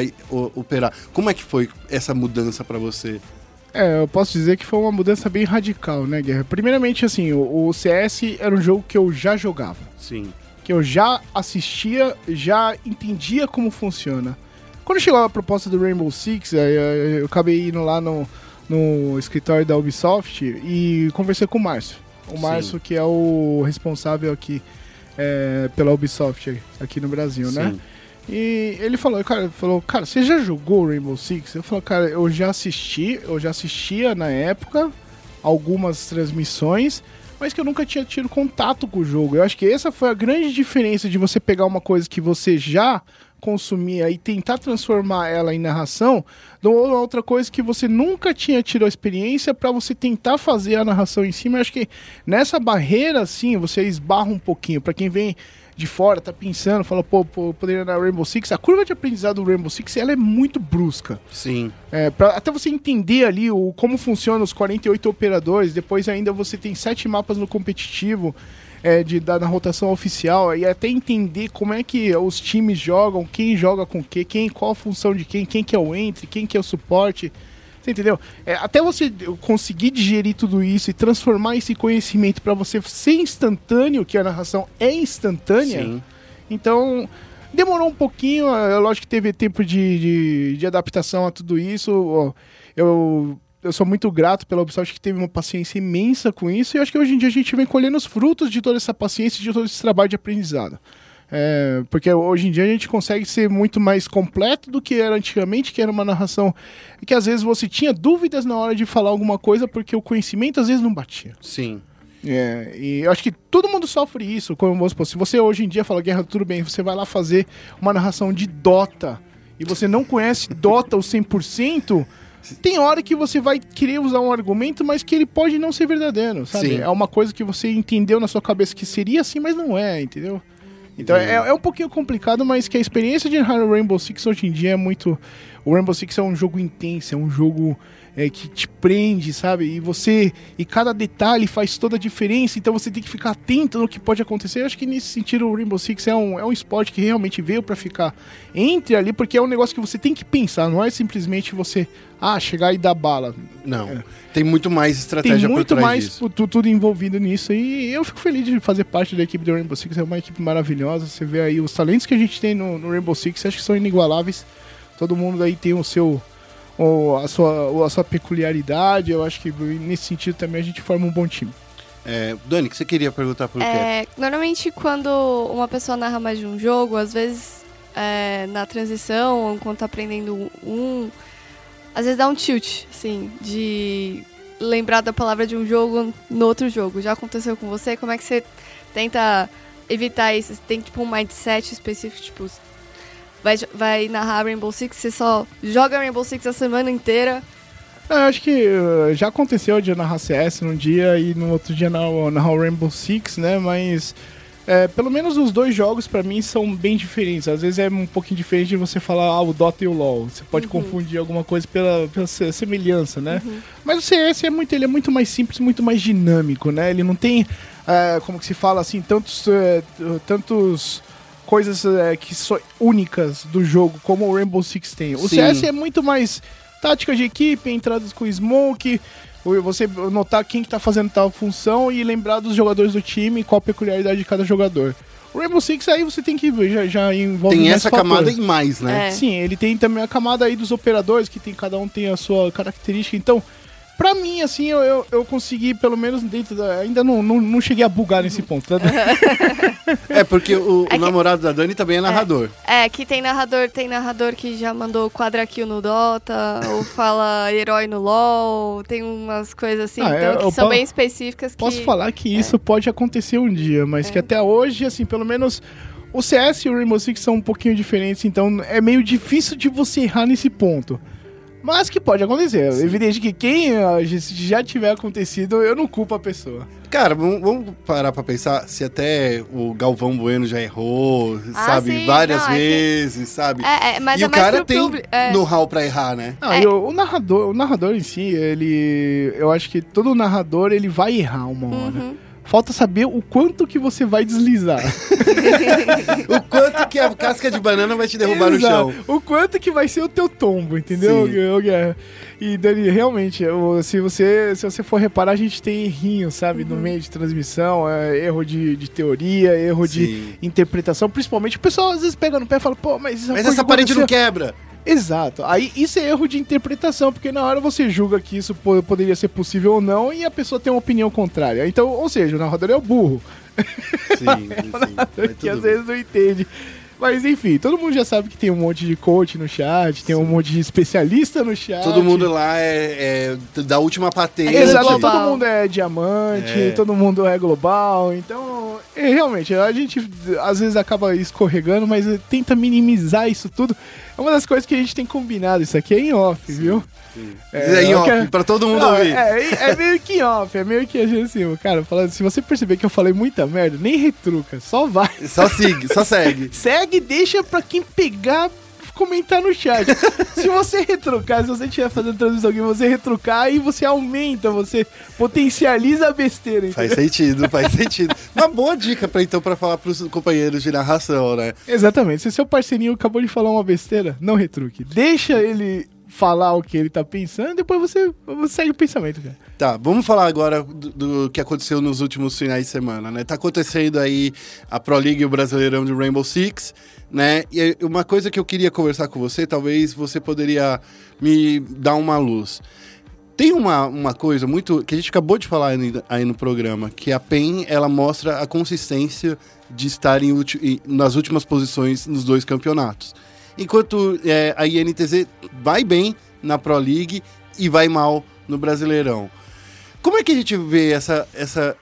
operar. Como é que foi essa mudança pra você? É, eu posso dizer que foi uma mudança bem radical, né, Guerra? Primeiramente, assim, o, o CS era um jogo que eu já jogava. Sim. que eu já assistia, já entendia como funciona. Quando chegou a proposta do Rainbow Six, eu acabei indo lá no, no escritório da Ubisoft e conversei com o Márcio. O Sim. Márcio, que é o responsável aqui é, pela Ubisoft aqui no Brasil, né? Sim. E ele falou, cara, falou, cara, você já jogou Rainbow Six? Eu falei, cara, eu já assisti, eu já assistia na época algumas transmissões, mas que eu nunca tinha tido contato com o jogo. Eu acho que essa foi a grande diferença de você pegar uma coisa que você já consumia e tentar transformar ela em narração, uma outra coisa que você nunca tinha tido a experiência para você tentar fazer a narração em cima. Eu acho que nessa barreira, assim, você esbarra um pouquinho. Para quem vem de fora, tá pensando, fala, pô, pô poderia na Rainbow Six. A curva de aprendizado do Rainbow Six, ela é muito brusca. Sim. É, pra, até você entender ali o, como funcionam os 48 operadores, depois ainda você tem sete mapas no competitivo é, de, da, na rotação oficial, e até entender como é que os times jogam, quem joga com o quê, quem, qual a função de quem, quem que é o entry, quem que é o suporte. Você entendeu? É, até você conseguir digerir tudo isso e transformar esse conhecimento para você ser instantâneo, que a narração é instantânea. Sim. Então, demorou um pouquinho, é lógico que teve tempo de, de, de adaptação a tudo isso. Eu, eu sou muito grato pela Ubisoft que teve uma paciência imensa com isso, e acho que hoje em dia a gente vem colhendo os frutos de toda essa paciência e de todo esse trabalho de aprendizado. É, porque hoje em dia a gente consegue ser muito mais completo do que era antigamente, que era uma narração que às vezes você tinha dúvidas na hora de falar alguma coisa porque o conhecimento às vezes não batia. Sim. É, e eu acho que todo mundo sofre isso. Como supor, se você hoje em dia fala guerra, tudo bem, você vai lá fazer uma narração de Dota e você não conhece Dota o 100%, tem hora que você vai querer usar um argumento, mas que ele pode não ser verdadeiro, sabe? Sim. É uma coisa que você entendeu na sua cabeça que seria assim, mas não é, entendeu? Então é, é um pouquinho complicado, mas que a experiência de Rainbow Six hoje em dia é muito. O Rainbow Six é um jogo intenso, é um jogo é, que te prende, sabe? E você. E cada detalhe faz toda a diferença, então você tem que ficar atento no que pode acontecer. Eu acho que nesse sentido o Rainbow Six é um, é um esporte que realmente veio pra ficar entre ali, porque é um negócio que você tem que pensar, não é simplesmente você, ah, chegar e dar bala. Não. Tem muito mais Tem estratégia por muito mais disso. tu- tudo envolvido nisso e eu fico feliz de fazer parte da equipe do Rainbow Six, é uma equipe maravilhosa. Você vê aí os talentos que a gente tem no, no Rainbow Six, acho que são inigualáveis. Todo mundo aí tem o seu o- a sua o- a sua peculiaridade. Eu acho que nesse sentido também a gente forma um bom time. É, Dani, o que você queria perguntar pro? É, normalmente quando uma pessoa narra mais de um jogo, às vezes é, na transição, ou enquanto tá aprendendo um, às vezes dá um tilt, assim, de lembrar da palavra de um jogo no outro jogo. Já aconteceu com você? Como é que você tenta evitar isso? Você tem tipo um mindset específico, tipo, vai, vai narrar Rainbow Six, você só joga Rainbow Six a semana inteira. Eu acho que uh, já aconteceu de eu narrar CS num dia e no outro dia narrar, o Rainbow Six, né? Mas é, pelo menos os dois jogos pra mim são bem diferentes. Às vezes é um pouquinho diferente de você falar ah, o Dota e o LoL. Você pode confundir alguma coisa pela, pela se- semelhança, né? Mas o CS é muito, ele é muito mais simples, muito mais dinâmico, né? Ele não tem, é, como que se fala assim, tantos, é, tantos coisas é, que são únicas do jogo como o Rainbow Six tem. O Sim. CS é muito mais tática de equipe, entradas com smoke, você notar quem que tá fazendo tal função e lembrar dos jogadores do time e qual a peculiaridade de cada jogador. O Rainbow Six aí você tem que ver, já, já envolve Tem essa fatores. camada e mais, né? É. Sim, ele tem também a camada aí dos operadores, que tem cada um tem a sua característica. Então, pra mim, assim, eu, eu, eu consegui, pelo menos dentro da. Ainda não, não, não cheguei a bugar nesse ponto, tá? É, porque o, o É que- namorado da Dani também é narrador. É, que tem narrador, tem narrador que já mandou quadra kill no Dota, ou fala herói no LoL, tem umas coisas assim, Ah, então, eu- que são bem específicas que... Posso falar que isso pode acontecer um dia, mas É. que até hoje, assim, pelo menos. O CS e o Rainbow Six são um pouquinho diferentes, então é meio difícil de você errar nesse ponto. Mas que pode acontecer. É evidente que quem ah, já- se já tiver acontecido, eu não culpo a pessoa. Cara, vamos, vamos parar pra pensar se até o Galvão Bueno já errou, Ah, sabe? sim, várias não, é que- vezes, sabe? É, é, mas e é o cara tem público. É. know-how pra errar, né? Não, É. e o, o narrador, o narrador em si, ele. Eu acho que todo narrador ele vai errar uma hora. Uhum. Falta saber o quanto que você vai deslizar. O quanto que a casca de banana vai te derrubar no Exato. chão. O quanto que vai ser o teu tombo, entendeu? Sim. Guerra? E Dani, realmente, se você, se você for reparar, a gente tem errinho, sabe? Uhum. No meio de transmissão, é, erro de, de teoria, erro de Sim. interpretação. Principalmente, o pessoal às vezes pega no pé e fala, pô, mas, Mas coisa essa parede não aconteceu. quebra. Exato. Aí isso é erro de interpretação, porque na hora você julga que isso po- poderia ser possível ou não e a pessoa tem uma opinião contrária. Então, ou seja, o narrador é o burro, Sim, sim. Mas que às bem. vezes não entende. Mas enfim, todo mundo já sabe que tem um monte de coach no chat, tem um monte de especialista no chat. Todo mundo lá é, é da última patente. Exato, global. todo mundo é diamante, É. todo mundo é global, então é, realmente a gente às vezes acaba escorregando, mas tenta minimizar isso tudo. É uma das coisas que a gente tem combinado, isso aqui é em off, viu? É, em eu off, quero- pra todo mundo Não, ouvir. é, é, é meio que em off, é meio que assim, cara, falando, se você perceber que eu falei muita merda, nem retruca, só vai. Só siga, só segue. Segue e deixa pra quem pegar comentar no chat. se você retrucar, se você estiver fazendo transmissão aqui, você retrucar, aí você aumenta, você potencializa a besteira, Faz entendeu? sentido, faz sentido. Uma boa dica pra então pra falar pros companheiros de narração, né? Exatamente. Se seu parceirinho acabou de falar uma besteira, não retruque. Deixa ele falar o que ele tá pensando, depois você, você segue o pensamento, cara. Tá, vamos falar agora do, do que aconteceu nos últimos finais de semana, né? Tá acontecendo aí a Pro League e o Brasileirão de Rainbow Six, né? E uma coisa que eu queria conversar com você, talvez você poderia me dar uma luz. Tem uma, uma coisa muito que a gente acabou de falar aí, aí no programa, que a PEN ela mostra a consistência de estar em- nas últimas posições nos dois campeonatos. Enquanto é, a INTZ vai bem na Pro League e vai mal no Brasileirão. Como é que a gente vê essa, essa,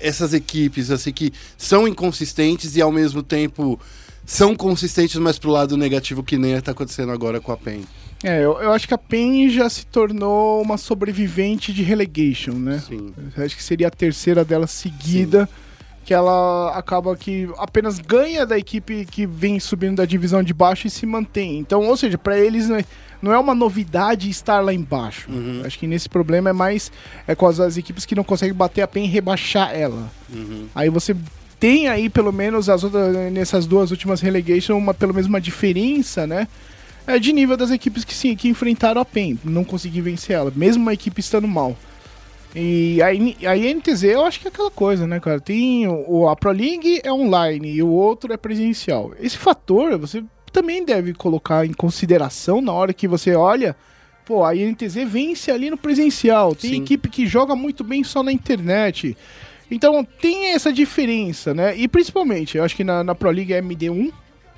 essas equipes assim que são inconsistentes e ao mesmo tempo são consistentes, mas pro lado negativo que nem está acontecendo agora com a PEN? É, eu, eu acho que a PEN já se tornou uma sobrevivente de relegation, né? Sim. Eu acho que seria a terceira dela seguida. Que ela acaba que apenas ganha da equipe que vem subindo da divisão de baixo e se mantém. Então, ou seja, pra eles não é, não é uma novidade estar lá embaixo. Uhum. Acho que nesse problema é mais é com as, as equipes que não conseguem bater a PEN e rebaixar ela. Uhum. Aí você tem aí pelo menos as outras nessas duas últimas relegation uma pelo menos uma diferença, né? É, de nível das equipes que sim, que enfrentaram a PEN, não consegui vencer ela, mesmo a equipe estando mal. E a, a INTZ eu acho que é aquela coisa, né, cara? Tem o- a Pro League é online e o outro é presencial. Esse fator você também deve colocar em consideração na hora que você olha. Pô, a INTZ vence ali no presencial. Tem Sim. equipe que joga muito bem só na internet. Então tem essa diferença, né? E principalmente, eu acho que na, na Pro League é MD1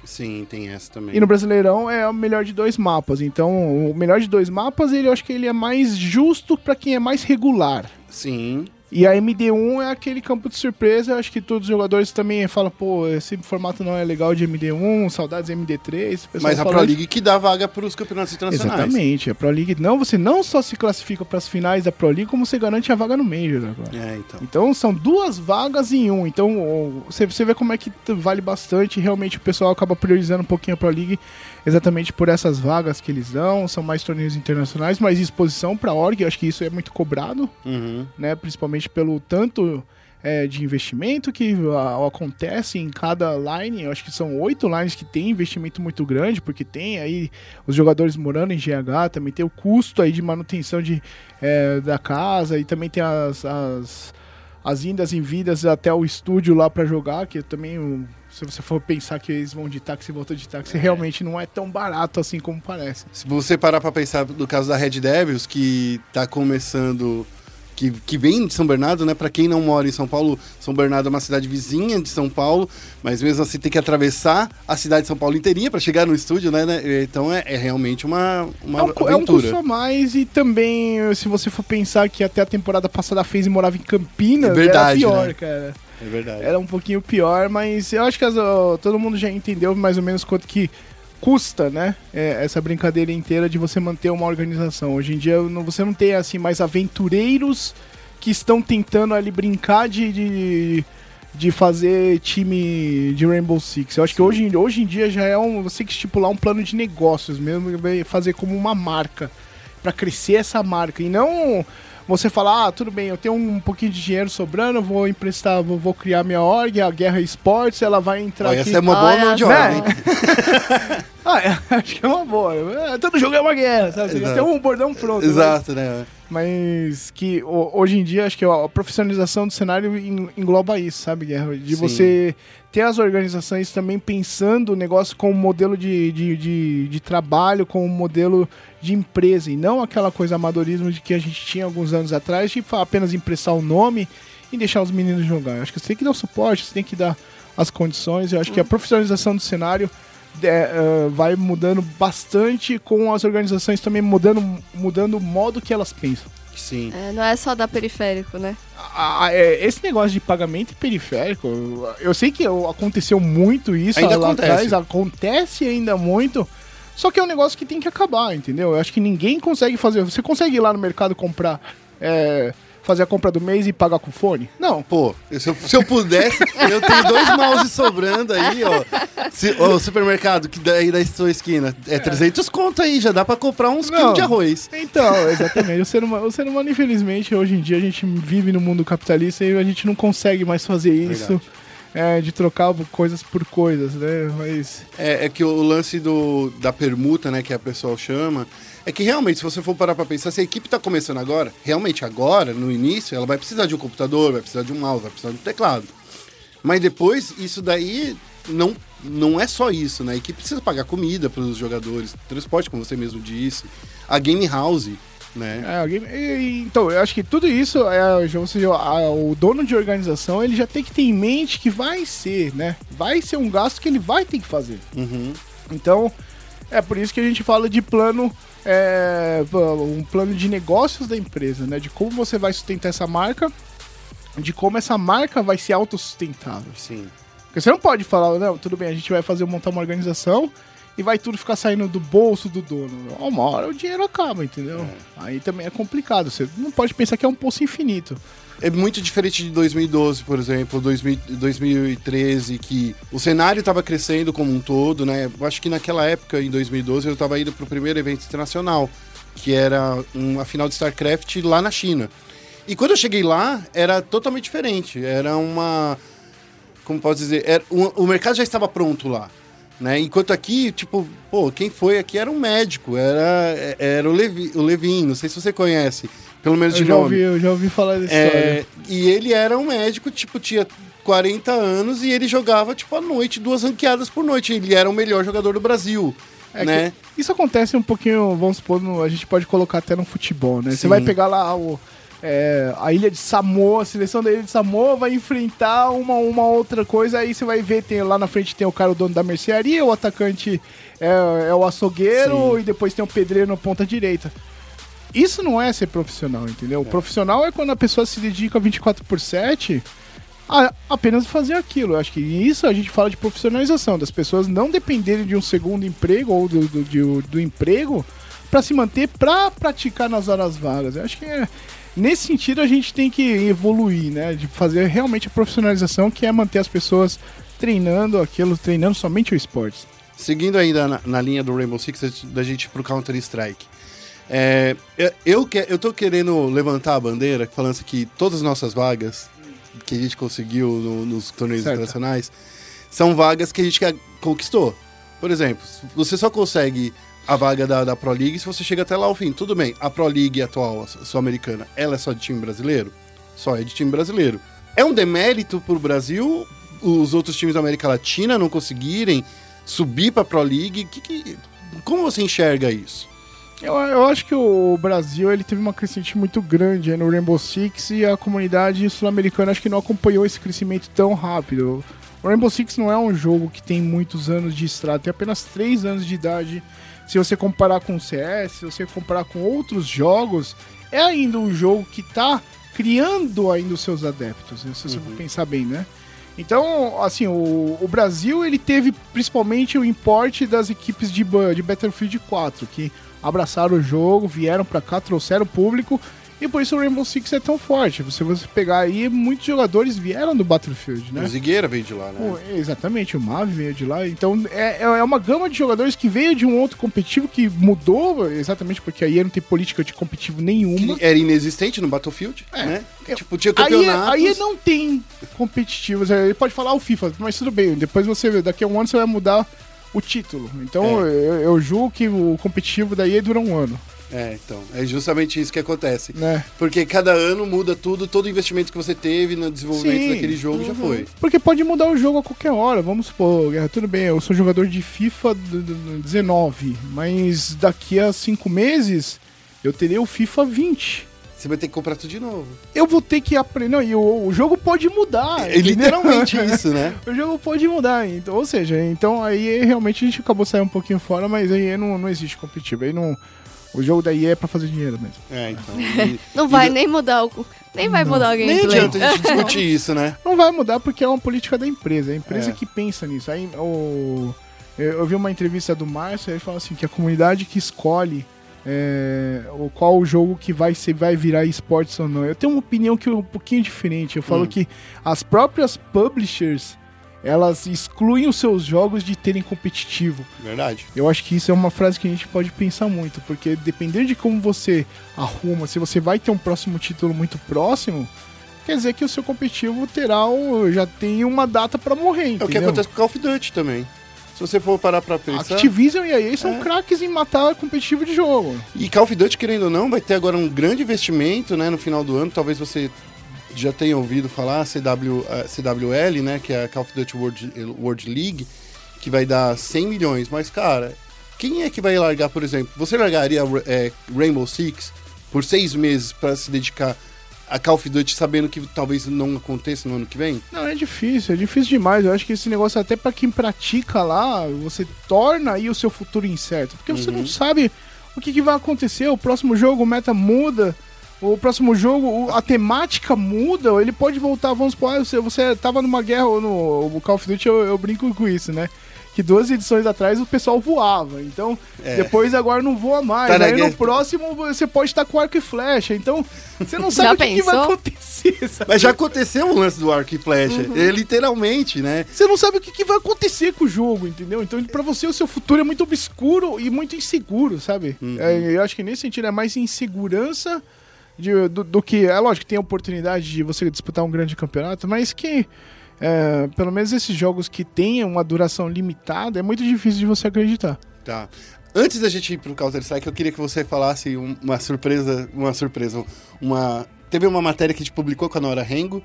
Sim, tem essa também. e no Brasileirão é o melhor de dois mapas. Então, o melhor de dois mapas, ele, eu acho que ele é mais justo pra quem é mais regular. Sim. E a MD1 é aquele campo de surpresa. Eu acho que todos os jogadores também falam, pô, esse formato não é legal de MD1, saudades MD3. o pessoal Mas a Pro. League que dá vaga para os campeonatos internacionais. Exatamente, a Pro League não, você não só se classifica para as finais da Pro League, como você garante a vaga no Major agora. É, então. Então são duas vagas em um. Então você, vê como é que vale bastante. Realmente o pessoal acaba priorizando um pouquinho a Pro League exatamente por essas vagas que eles dão. São mais torneios internacionais, mais exposição para a org. Eu acho que isso é muito cobrado, Uhum. né? Principalmente pelo tanto é, de investimento que a- acontece em cada line. Eu acho que são oito lines que tem investimento muito grande, porque tem aí os jogadores morando em GH, também tem o custo aí de manutenção de, é, da casa e também tem as, as, as indas e vindas até o estúdio lá pra jogar, que também, um, se você for pensar que eles vão de táxi e voltam de táxi, realmente não é tão barato assim como parece. Se você parar pra pensar no caso da Red Devils, que tá começando. Que, que vem de São Bernardo, né? Pra quem não mora em São Paulo, São Bernardo é uma cidade vizinha de São Paulo, mas mesmo assim tem que atravessar a cidade de São Paulo inteirinha pra chegar no estúdio, né? né? Então é, é realmente uma, uma É um, cu- é um aventura. custo a mais e também, se você for pensar que até a temporada passada a FaZe morava em Campinas, É verdade, pior, né? cara. É verdade. Era um pouquinho pior, mas eu acho que as- ó, todo mundo já entendeu mais ou menos quanto que custa, né? é, essa brincadeira inteira de você manter uma organização. Hoje em dia não- você não tem assim mais aventureiros que estão tentando ali brincar de, de, de fazer time de Rainbow Six. Eu acho que hoje, em- hoje em dia já é um. Você tem que estipular um plano de negócios mesmo, fazer como uma marca. Pra crescer essa marca. E não você falar, ah, tudo bem, eu tenho um pouquinho de dinheiro sobrando, vou emprestar, vou, vou criar minha org, a Guerra Esportes, ela vai entrar Olha, aqui. essa é uma boa Olha mão de ordem. Ah, é, acho que é uma boa. É, todo jogo é uma guerra, sabe? Você já tem um bordão pronto. né? Exato, né? Mas que ho- hoje em dia, acho que a profissionalização do cenário en- engloba isso, sabe, Guerra? De Sim. você ter as organizações também pensando o negócio como modelo de, de, de, de trabalho, como modelo de empresa, e não aquela coisa amadorismo de que a gente tinha alguns anos atrás, de apenas emprestar o nome e deixar os meninos jogar. Eu acho que você tem que dar o suporte, você tem que dar as condições. Eu acho que a profissionalização do cenário é, é, vai mudando bastante com as organizações também mudando, mudando o modo que elas pensam. Sim. É, não é só dar periférico, né? Ah, é, esse negócio de pagamento periférico, eu sei que aconteceu muito isso Ainda lá acontece. atrás, acontece ainda muito. Só que é um negócio que tem que acabar, entendeu? Eu acho que ninguém consegue fazer. Você consegue ir lá no mercado comprar, é, fazer a compra do mês e pagar com fone? Não. Pô, se eu, se eu pudesse, eu tenho dois mouses sobrando aí, ó. Se, ó, o supermercado que daí da sua esquina é 300 conto aí, já dá pra comprar uns Não. quilos de arroz. Então, exatamente. o, ser humano, o ser humano, infelizmente, hoje em dia a gente vive no mundo capitalista e a gente não consegue mais fazer isso. é, de trocar coisas por coisas, né? Mas. É, é que o lance do, da permuta, né, que a pessoa chama, é que realmente, se você for parar pra pensar, se a equipe tá começando agora, realmente agora, no início, ela vai precisar de um computador, vai precisar de um mouse, vai precisar de um teclado. Mas depois, isso daí não, não é só isso, né? A equipe precisa pagar comida pros jogadores, transporte, como você mesmo disse, a game house, né? É, alguém- então, eu acho que tudo isso, é, ou seja, o dono de organização, ele já tem que ter em mente que vai ser, né? Vai ser um gasto que ele vai ter que fazer. Uhum. Então, é por isso que a gente fala de plano, é, um plano de negócios da empresa, né? De como você vai sustentar essa marca, de como essa marca vai ser autossustentável. Sim. Porque você não pode falar, não, tudo bem, a gente vai fazer montar uma organização e vai tudo ficar saindo do bolso do dono. Uma hora o dinheiro acaba, entendeu? Aí também é complicado. Você não pode pensar que é um poço infinito. É muito diferente de 2012, por exemplo, 2000 2013, que o cenário estava crescendo como um todo, né? Eu acho que naquela época, em 2012, eu estava indo para o primeiro evento internacional, que era uma final de StarCraft lá na China. E quando eu cheguei lá, era totalmente diferente. Era uma. Como posso dizer? Era, o, o mercado já estava pronto lá. Né? Enquanto aqui, tipo, pô, quem foi aqui era um médico, era, era o, Levi, o Levin, não sei se você conhece, pelo menos Eu de já, nome. ouvi, eu já ouvi falar dessa É, história. e ele era um médico, tipo, tinha 40 anos e ele jogava, tipo, à noite, duas ranqueadas por noite. Ele era o melhor jogador do Brasil, É né? isso acontece um pouquinho, vamos supor, no- a gente pode colocar até no futebol, né? Sim. Você vai pegar lá o, é, a ilha de Samoa, a seleção da ilha de Samoa vai enfrentar uma, uma outra coisa, aí você vai ver, tem, lá na frente tem o cara, o dono da mercearia, o atacante é, é o açougueiro Sim. e depois tem o pedreiro na ponta direita. Isso não é ser profissional, entendeu? O profissional é quando a pessoa se dedica 24 por 7 a apenas fazer aquilo. Eu acho que isso a gente fala de profissionalização, das pessoas não dependerem de um segundo emprego ou do, do, de- do emprego para se manter, para praticar nas horas vagas. Eu acho que é, nesse sentido a gente tem que evoluir, né? De fazer realmente a profissionalização, que é manter as pessoas treinando aquilo, treinando somente o esporte. Seguindo ainda na, na linha do Rainbow Six, da gente pro Counter-Strike. É, eu- eu, que, eu tô querendo levantar a bandeira, falando assim que todas as nossas vagas que a gente conseguiu no- nos torneios Certo. internacionais são vagas que a gente conquistou. Por exemplo, você só consegue a vaga da, da Pro League se você chega até lá ao fim. Tudo bem, a Pro League atual, a sul-americana, ela é só de time brasileiro? Só é de time brasileiro. É um demérito pro Brasil os outros times da América Latina não conseguirem subir pra Pro League? Que, que- como você enxerga isso? Eu, eu acho que o Brasil ele teve uma crescente muito grande aí no Rainbow Six e a comunidade sul-americana acho que não acompanhou esse crescimento tão rápido. O Rainbow Six não é um jogo que tem muitos anos de estrada, tem apenas 3 anos de idade. Se você comparar com o CS, se você comparar com outros jogos, é ainda um jogo que está criando ainda os seus adeptos, né? se você for pensar bem, né? Então, assim, o, o Brasil ele teve principalmente o importe das equipes de, de Battlefield 4, que abraçaram o jogo, vieram pra cá, trouxeram público, e por isso o Rainbow Six é tão forte. Se você pegar aí, muitos jogadores vieram do Battlefield, né? O Zigueira veio de lá, né? Pô, exatamente, o Mavi veio de lá. Então é, é uma gama de jogadores que veio de um outro competitivo que mudou, exatamente porque aí não tem política de competitivo nenhuma. Que era inexistente no Battlefield, né? eu- Tipo, tinha Aí, campeonatos. aí não tem competitivos. é, Ele pode falar o FIFA, mas tudo bem. Depois você vê, daqui a um ano você vai mudar o título. Então É. eu, eu julgo que o competitivo daí dura um ano, É, então. É justamente isso que acontece. né? Porque cada ano muda tudo, todo investimento que você teve no desenvolvimento Sim. daquele jogo já foi. Porque pode mudar o jogo a qualquer hora. Vamos supor, Guerra, tudo bem, eu sou jogador de FIFA do- do- do 19, mas daqui a cinco meses eu terei o FIFA 20. Você vai ter que comprar tudo de novo. Eu vou ter que aprender. Não, e o, o jogo pode mudar. É literalmente isso, né? O jogo pode mudar, então, ou seja, então aí realmente a gente acabou saindo um pouquinho fora, mas aí não, não existe competitivo. Aí não. O jogo daí é pra fazer dinheiro mesmo. É, então. E- Não e vai do- nem mudar o. Nem vai mudar o Nem adianta a gente discutir isso, né? Não vai mudar porque é uma política da empresa. É a empresa É. que pensa nisso. Aí o. Eu eu vi uma entrevista do Márcio, ele fala assim que a comunidade que escolhe é, o qual o jogo que vai ser vai virar esportes ou não. Eu tenho uma opinião que é um pouquinho diferente. Eu falo Hum. que as próprias publishers elas excluem os seus jogos de terem competitivo. Verdade. Eu acho que isso é uma frase que a gente pode pensar muito, porque dependendo de como você arruma, se você vai ter um próximo título muito próximo, quer dizer que o seu competitivo terá o, já tem uma data pra morrer, É o que acontece com Call of Duty também. Se você for parar pra pensar. Activision e a EA são É. craques em matar competitivo de jogo. E Call of Duty, querendo ou não, vai ter agora um grande investimento, né, no final do ano. Talvez você já tenha ouvido falar, a CW, CWL, né, que é a Call of Duty World, World League, que vai dar 100 milhões. Mas, cara, quem é que vai largar, por exemplo? Você largaria é, Rainbow Six por seis meses pra se dedicar a Call of Duty, sabendo que talvez não aconteça no ano que vem? Não, é difícil, é difícil demais. Eu acho que esse negócio, até pra quem pratica lá, você torna aí o seu futuro incerto. Porque você não sabe o que, que vai acontecer. O próximo jogo, o meta muda. O próximo jogo, a temática muda. Ele pode voltar, vamos supor, ah, você, você tava numa guerra ou no o Call of Duty, eu, eu brinco com isso, né? Que duas edições atrás o pessoal voava. Então, É. depois agora não voa mais. Tá na aí no próximo você pode estar com arco e flecha. Então, você não sabe Já o que, que vai acontecer. sabe? Mas já aconteceu o lance do arco e flecha. É, literalmente, né? Você não sabe o que, que vai acontecer com o jogo, entendeu? Então, pra você, o seu futuro é muito obscuro e muito inseguro, sabe? É, eu acho que nesse sentido é mais insegurança de- do, do que. É lógico que tem a oportunidade de você disputar um grande campeonato, mas que. É, pelo menos esses jogos que têm uma duração limitada, é muito difícil de você acreditar. Tá. Antes da gente ir pro Counter-Strike, eu queria que você falasse um- uma surpresa, uma surpresa, uma... Teve uma matéria que a gente publicou com a Nora Rengo,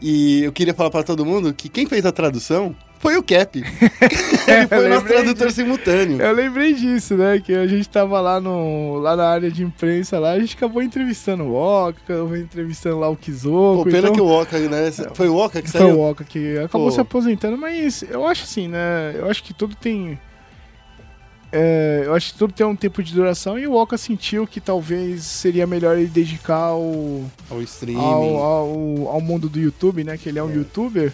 e eu queria falar pra todo mundo que quem fez a tradução foi o Cap. Ele foi o nosso tradutor disso. simultâneo. Eu lembrei disso, né? Que a gente tava lá, no, lá na área de imprensa, lá, a gente acabou entrevistando o Oca, acabou entrevistando lá o Kizoko. Pô, pena então... que o Oca, né? Foi o Oca que Foi o saiu? Oca que acabou Pô. se aposentando, mas eu acho assim, né? Eu acho que tudo tem. É, eu acho que tudo tem um tempo de duração e o Oca sentiu que talvez seria melhor ele dedicar ao, Ao streaming. ao, ao, ao mundo do YouTube, né? Que ele é um youtuber.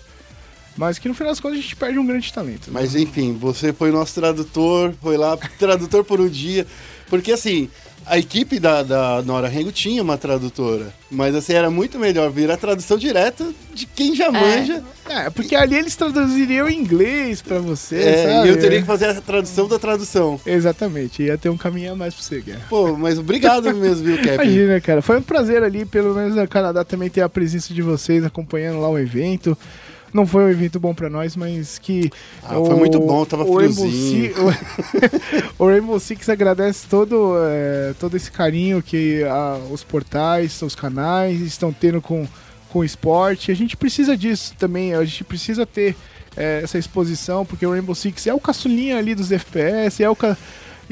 Mas que no final das contas a gente perde um grande talento. né? Mas enfim, você foi nosso tradutor, foi lá, tradutor por um dia. Porque assim, a equipe da, da Nora Rengo tinha uma tradutora. Mas assim, era muito melhor vir a tradução direta de quem já manja. É, porque ali eles traduziriam em inglês pra você, É, sabe? e eu teria que fazer a tradução da tradução. Exatamente, ia ter um caminho a mais pra você, Guerra. Pô, mas obrigado mesmo, viu, Cap? Imagina, cara. Foi um prazer ali, pelo menos no Canadá também ter a presença de vocês acompanhando lá o evento. Não foi um evento bom pra nós, mas que. Ah, foi muito bom, tava o Rainbow friozinho. Six, o, o Rainbow Six agradece todo, é, todo esse carinho que a- os portais, os canais estão tendo com, com o esporte. A gente precisa disso também, a gente precisa ter é, essa exposição, porque o Rainbow Six é o caçulinha ali dos FPS, é o. Ca...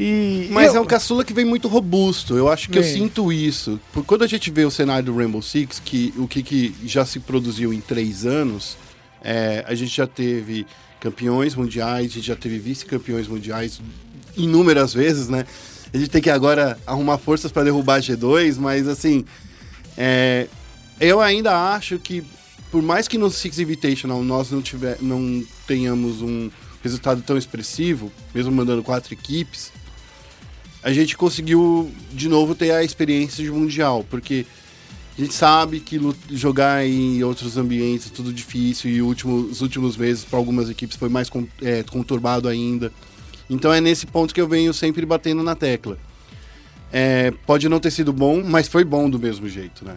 E, Mas eu- é um caçula que vem muito robusto. Eu acho que eu Vem. sinto isso. Por quando a gente vê o cenário do Rainbow Six, que o que, que já se produziu em três anos, é, a gente já teve campeões mundiais, a gente já teve vice-campeões mundiais inúmeras vezes, né? A gente tem que agora arrumar forças para derrubar a G2, mas assim, é, eu ainda acho que por mais que no Six Invitational nós não, tiver, não tenhamos um resultado tão expressivo, mesmo mandando quatro equipes, a gente conseguiu de novo ter a experiência de mundial, porque a gente sabe que jogar em outros ambientes é tudo difícil e último- os últimos meses para algumas equipes foi mais con- é, conturbado ainda. Então é nesse ponto que eu venho sempre batendo na tecla. É, pode não ter sido bom, mas foi bom do mesmo jeito, né?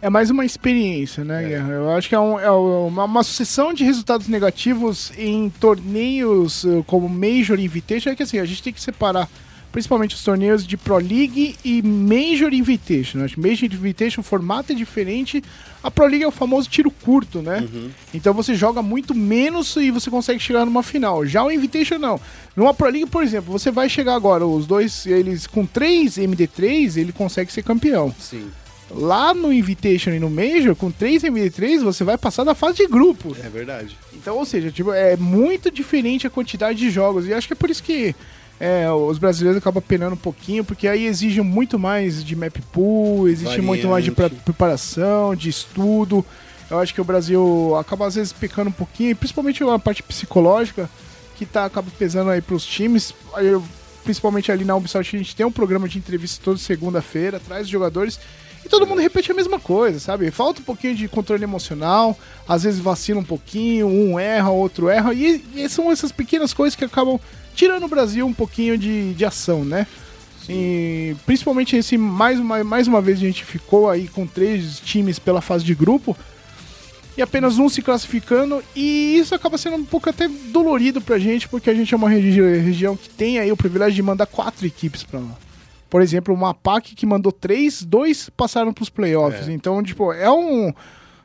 É mais uma experiência, né, Guerra? Eu acho que é, um- é uma, uma sucessão de resultados negativos em torneios eh, como Major e Invitation. É que assim, a gente tem que separar principalmente os torneios de Pro League e Major Invitation. Que Major Invitation, o formato é diferente. A Pro League é o famoso tiro curto, né? Então você joga muito menos e você consegue chegar numa final. Já o Invitation não. Numa Pro League, por exemplo, você vai chegar agora, os dois, eles com 3 MD3, ele consegue ser campeão. Sim. Lá no Invitation e no Major, com 3 MD3, você vai passar da fase de grupo. É verdade. Então, ou seja, tipo, é muito diferente a quantidade de jogos. E acho que é por isso que é, os brasileiros acabam penando um pouquinho, porque aí exige muito mais de map pool, exige muito mais de pre- Variante. preparação, de estudo. Eu acho que o Brasil acaba às vezes pecando um pouquinho, principalmente a parte psicológica, que tá, acaba pesando aí pros times. Eu- principalmente ali na Ubisoft, a gente tem um programa de entrevista toda segunda-feira, traz os jogadores. E todo mundo repete a mesma coisa, sabe? Falta um pouquinho de controle emocional, às vezes vacila um pouquinho, um erra, outro erra, e, e são essas pequenas coisas que acabam tirando o Brasil um pouquinho de, de ação, né? E principalmente esse, mais uma, mais uma vez a gente ficou aí com três times pela fase de grupo, e apenas um se classificando, e isso acaba sendo um pouco até dolorido pra gente, porque a gente é uma regi região que tem aí o privilégio de mandar quatro equipes pra lá. Por exemplo, uma PAC que mandou três, dois passaram pros playoffs. É. Então, tipo, é um.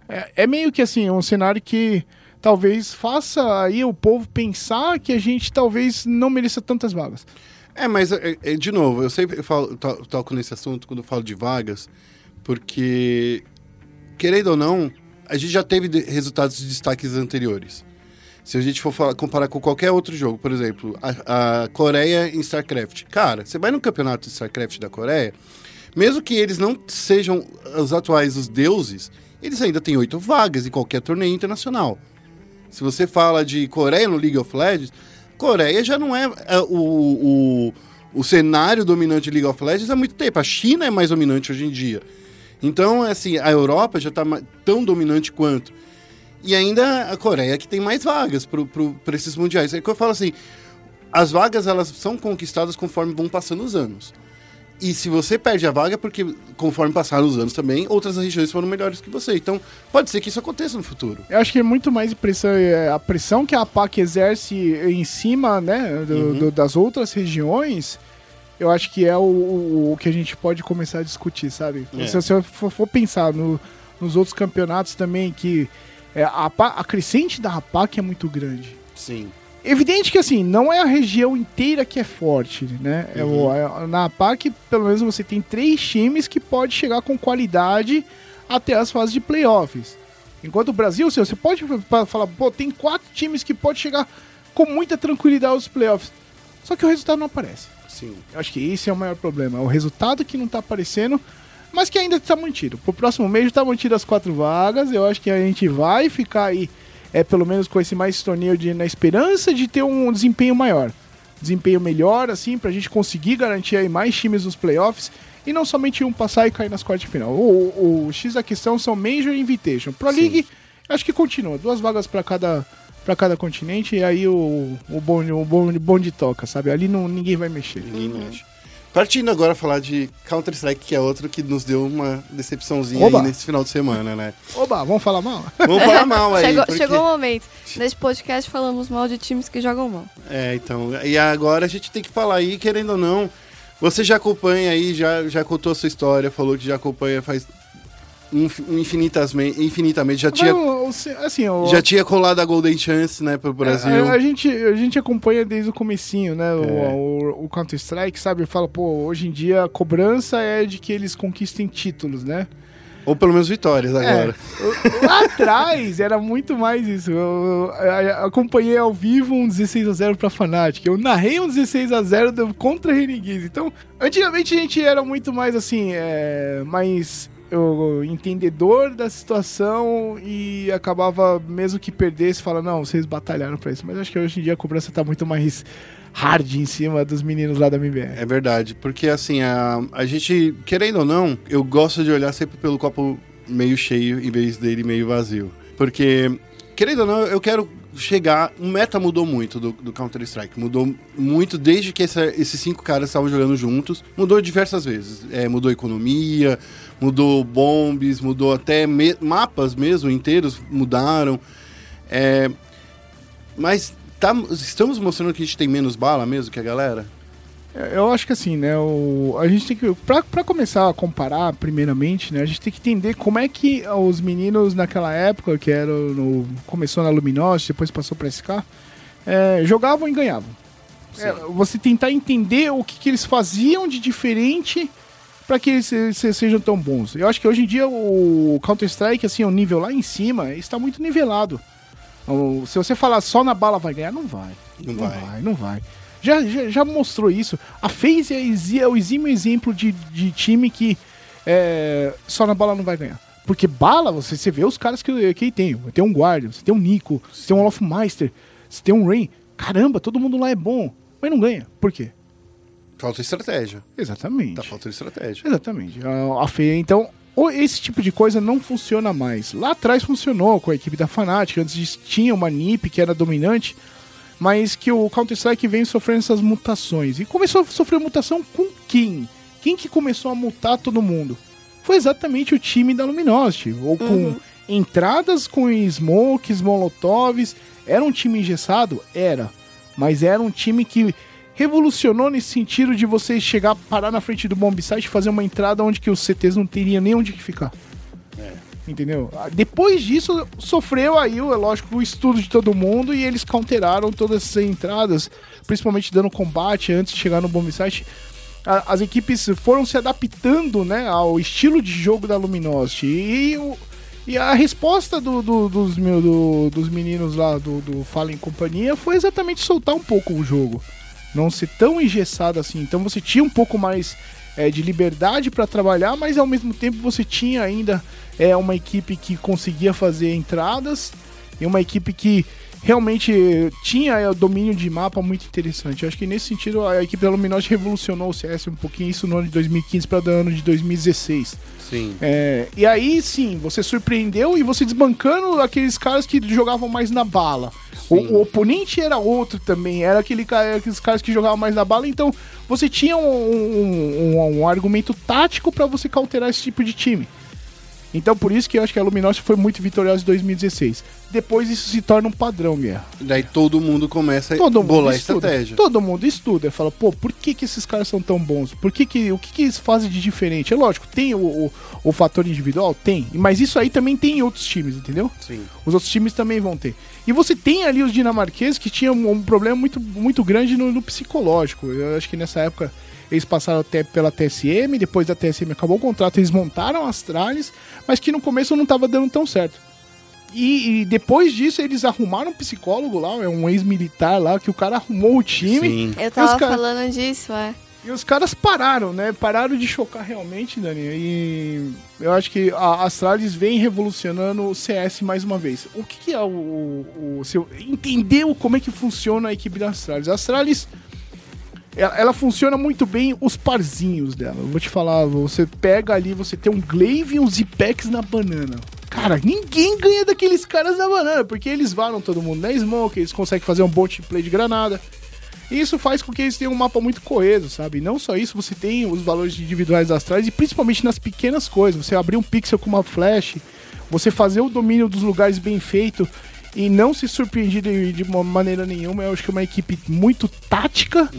É, é meio que assim, um cenário que talvez faça aí o povo pensar que a gente talvez não mereça tantas vagas. É, mas, é, é, de novo, eu sempre falo, to- toco nesse assunto quando falo de vagas, porque, querendo ou não, a gente já teve resultados de destaques anteriores. Se a gente for falar- comparar com qualquer outro jogo, por exemplo, a, a Coreia em StarCraft. Cara, você vai no campeonato de StarCraft da Coreia, mesmo que eles não sejam os atuais os deuses, eles ainda têm oito vagas em qualquer torneio internacional. Se você fala de Coreia no League of Legends, Coreia já não é, é, o, o, o cenário dominante de League of Legends há muito tempo. A China é mais dominante hoje em dia. Então, assim, a Europa já está tão dominante quanto. E ainda a Coreia que tem mais vagas para esses mundiais. É que eu falo assim, as vagas elas são conquistadas conforme vão passando os anos. E se você perde a vaga, é porque conforme passaram os anos também, outras regiões foram melhores que você. Então, pode ser que isso aconteça no futuro. Eu acho que é muito mais pressão, é, a pressão que a PAC exerce em cima né, do- do- das outras regiões. Eu acho que é o, o- o que a gente pode começar a discutir, sabe? É. Se você for, for pensar no- nos outros campeonatos também, que é, a, a crescente da APAC é muito grande. Sim. Evidente que assim, não é a região inteira que é forte, né? É o- é- na APAC, pelo menos você tem três times que pode chegar com qualidade até as fases de playoffs. Enquanto o Brasil, assim, você pode fa- falar, pô, tem quatro times que pode chegar com muita tranquilidade aos playoffs. Só que o resultado não aparece. Sim. Eu acho que esse é o maior problema. É o resultado que não tá aparecendo, mas que ainda está mantido. Pro próximo mês está mantido as quatro vagas. Eu acho que a gente vai ficar aí, é, pelo menos com esse mais torneio de, na esperança de ter um desempenho maior. Desempenho melhor, assim, pra gente conseguir garantir aí mais times nos playoffs. E não somente um passar e cair nas quartas de final. O, o- o X da questão são Major e Invitation. Pro Sim. League, acho que continua. Duas vagas para cada para cada continente e aí o, o bonde, o bonde, bonde toca, sabe? Ali não, ninguém vai mexer. Ninguém mexe. Partindo agora falar de Counter-Strike, que é outro que nos deu uma decepçãozinha Oba. aí nesse final de semana, né? Oba, vamos falar mal? Vamos falar mal aí. chegou, porque- chegou o momento. Nesse podcast falamos mal de times que jogam mal. É, então. E agora a gente tem que falar aí, querendo ou não. Você já acompanha aí, já, já contou a sua história, falou que já acompanha faz infinitamente, infinitamente. Já tinha, o- assim, o, já tinha colado a Golden Chance, né, pro Brasil. A, a gente, a gente acompanha desde o comecinho, né? o- É. O, o Counter-Strike, sabe? Fala, pô, hoje em dia a cobrança é de que eles conquistem títulos, né? Ou pelo menos vitórias agora. É, lá atrás era muito mais isso. Eu, eu- eu acompanhei ao vivo um 16 a 0 pra Fnatic. Eu narrei um 16 a 0 do- contra Renegades. Então, antigamente a gente era muito mais assim, é, mais o entendedor da situação e acabava, mesmo que perdesse, fala, não, vocês batalharam pra isso. Mas acho que hoje em dia a cobrança tá muito mais hard em cima dos meninos lá da MBR. É verdade, porque assim, a, a gente, querendo ou não, eu gosto de olhar sempre pelo copo meio cheio em vez dele meio vazio. Porque, querendo ou não, eu quero chegar. O meta mudou muito do, do Counter-Strike. Mudou muito desde que essa- esses cinco caras estavam jogando juntos. Mudou diversas vezes. É, mudou economia, mudou bombes, mudou até me- mapas mesmo inteiros mudaram. É, mas tá- estamos mostrando que a gente tem menos bala mesmo que a galera? É, Eu acho que assim, né, o, a gente tem que, pra, pra começar a comparar, primeiramente, né, a gente tem que entender como é que os meninos naquela época, que era no, começou na Luminosity, depois passou pra SK, é, jogavam e ganhavam. É, você tentar entender o que, que eles faziam de diferente para que eles se- se- sejam tão bons. Eu acho que hoje em dia o Counter-Strike, assim, o nível lá em cima, está muito nivelado. Se você falar só na bala vai ganhar, não vai. Não vai. não vai. Já, já, já mostrou isso. A FaZe é, é o exímio exemplo de, de time que é, só na bala não vai ganhar. Porque bala, você, você vê os caras que, que tem. Tem um Guardian, você tem um Nico, você tem um Olofmeister, você tem um Rain. Caramba, todo mundo lá é bom. Mas não ganha. Por quê? Falta estratégia. Exatamente. Tá faltando estratégia. Exatamente. A, a então, esse tipo de coisa não funciona mais. Lá atrás funcionou com a equipe da Fnatic, antes disso tinha uma NiP que era dominante, mas que o Counter-Strike vem sofrendo essas mutações. E começou a sofrer mutação com quem? Quem que começou a mutar todo mundo? Foi exatamente o time da Luminosity, ou com entradas com smokes, molotovs. Era um time engessado? Era. Mas era um time que revolucionou nesse sentido de você chegar, parar na frente do bomb site e fazer uma entrada onde que os CTs não teriam nem onde que ficar. Entendeu? Ah, Depois disso, sofreu aí, é lógico, o estudo de todo mundo e eles counteraram todas essas entradas, principalmente dando combate antes de chegar no bomb site. As equipes foram se adaptando né, ao estilo de jogo da Luminosity. E, e a resposta do- do- dos, meu- do- dos meninos lá do, do Fallen Companhia foi exatamente soltar um pouco o jogo. Não ser tão engessado assim. Então você tinha um pouco mais é, de liberdade para trabalhar, mas ao mesmo tempo você tinha ainda é, uma equipe que conseguia fazer entradas e uma equipe que realmente eh, tinha o domínio de mapa muito interessante. Eu acho que nesse sentido a equipe da Luminosity revolucionou o CS um pouquinho, isso no ano de 2015 para o ano de 2016. Sim. É, e aí sim, você surpreendeu e você desbancando aqueles caras que jogavam mais na bala. O, o oponente era outro também, era aquele cara, aqueles caras que jogavam mais na bala, então você tinha um, um- um- um argumento tático para você cauterar esse tipo de time. Então por isso que eu acho que a Luminosity foi muito vitoriosa em 2016. Depois isso se torna um padrão, Guerra. Daí todo mundo começa Todo a mundo bolar estuda. estratégia. Todo mundo estuda. Fala, pô, por que, que esses caras são tão bons? Por que que, o que, que eles fazem de diferente? É lógico, tem o, o, o fator individual? Tem. Mas isso aí também tem em outros times, entendeu? Sim. Os outros times também vão ter. E você tem ali os dinamarqueses que tinham um problema muito, muito grande no, no psicológico. Eu acho que nessa época eles passaram até pela TSM, depois da TSM acabou o contrato, eles montaram as tralhas, mas que no começo não estava dando tão certo. E, e depois disso eles arrumaram um psicólogo lá, é um ex-militar lá, que o cara arrumou o time. Sim. Eu tava cara- falando disso, é. E os caras pararam, né? Pararam de chocar realmente, Dani. E eu acho que a Astralis vem revolucionando o CS mais uma vez. O que, que é o, o, o seu. Entendeu como é que funciona a equipe da Astralis? A Astralis. Ela, ela funciona muito bem os parzinhos dela. Eu vou te falar, você pega ali, você tem um Glaive e um Zipex na banana. Cara, ninguém ganha daqueles caras na banana, porque eles varam todo mundo na smoke, eles conseguem fazer um bom play de granada. E isso faz com que eles tenham um mapa muito coeso, sabe? Não só isso, você tem os valores individuais das trás e principalmente nas pequenas coisas. Você abrir um pixel com uma flash, você fazer o domínio dos lugares bem feito e não se surpreender de, de uma maneira nenhuma. Eu acho que é uma equipe muito tática,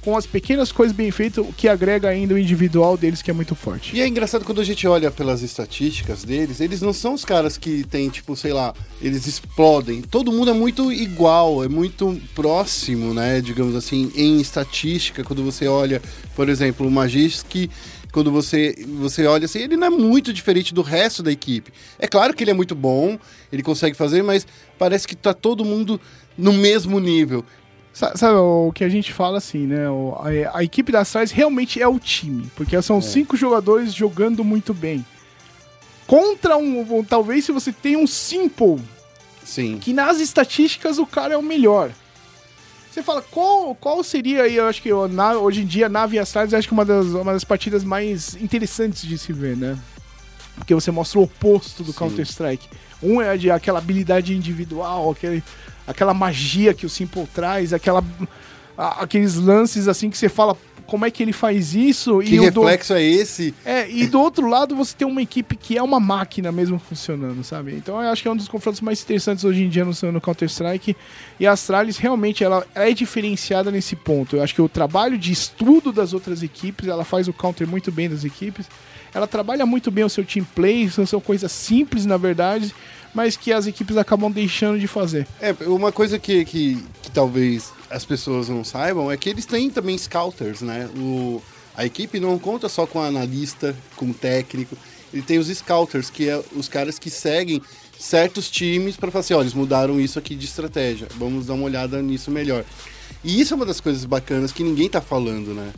com as pequenas coisas bem feitas, o que agrega ainda o individual deles, que é muito forte. E é engraçado quando a gente olha pelas estatísticas deles, eles não são os caras que tem, tipo, sei lá, eles explodem. Todo mundo é muito igual, é muito próximo, né? Digamos assim, em estatística, quando você olha, por exemplo, o Magisk, quando você, você olha assim, ele não é muito diferente do resto da equipe. É claro que ele é muito bom, ele consegue fazer, mas parece que tá todo mundo no mesmo nível. Sa- Sabe, o que a gente fala assim, né? a, a equipe da Stars realmente é o time, porque são cinco jogadores jogando muito bem. contra um, um- Talvez se você tem um Simple, Sim. que nas estatísticas o cara é o melhor. Você fala, qual, qual seria aí, eu acho que Na- hoje em dia, Nave Astralis, eu acho que uma das, uma das partidas mais interessantes de se ver, né? Porque você mostra o oposto do. Counter-Strike. Um é de aquela habilidade individual, aquele, aquela magia que o Simple traz, aquela, a- aqueles lances assim que você fala como é que ele faz isso Que e o do, reflexo é esse? é, e do outro lado você tem uma equipe que é uma máquina mesmo funcionando, sabe? Então eu acho que é um dos confrontos mais interessantes hoje em dia no, no Counter-Strike. E a Astralis realmente ela é diferenciada nesse ponto. Eu acho que o trabalho de estudo das outras equipes, ela faz o counter muito bem das equipes. Ela trabalha muito bem o seu team play, são, são coisas simples na verdade, mas que as equipes acabam deixando de fazer. É, uma coisa que, que, que talvez as pessoas não saibam é que eles têm também scouters, né? O, a equipe não conta só com analista, com técnico. Ele tem os scouters, que é os caras que seguem certos times para falar assim, olha, eles mudaram isso aqui de estratégia. Vamos dar uma olhada nisso melhor. E isso é uma das coisas bacanas que ninguém tá falando, né?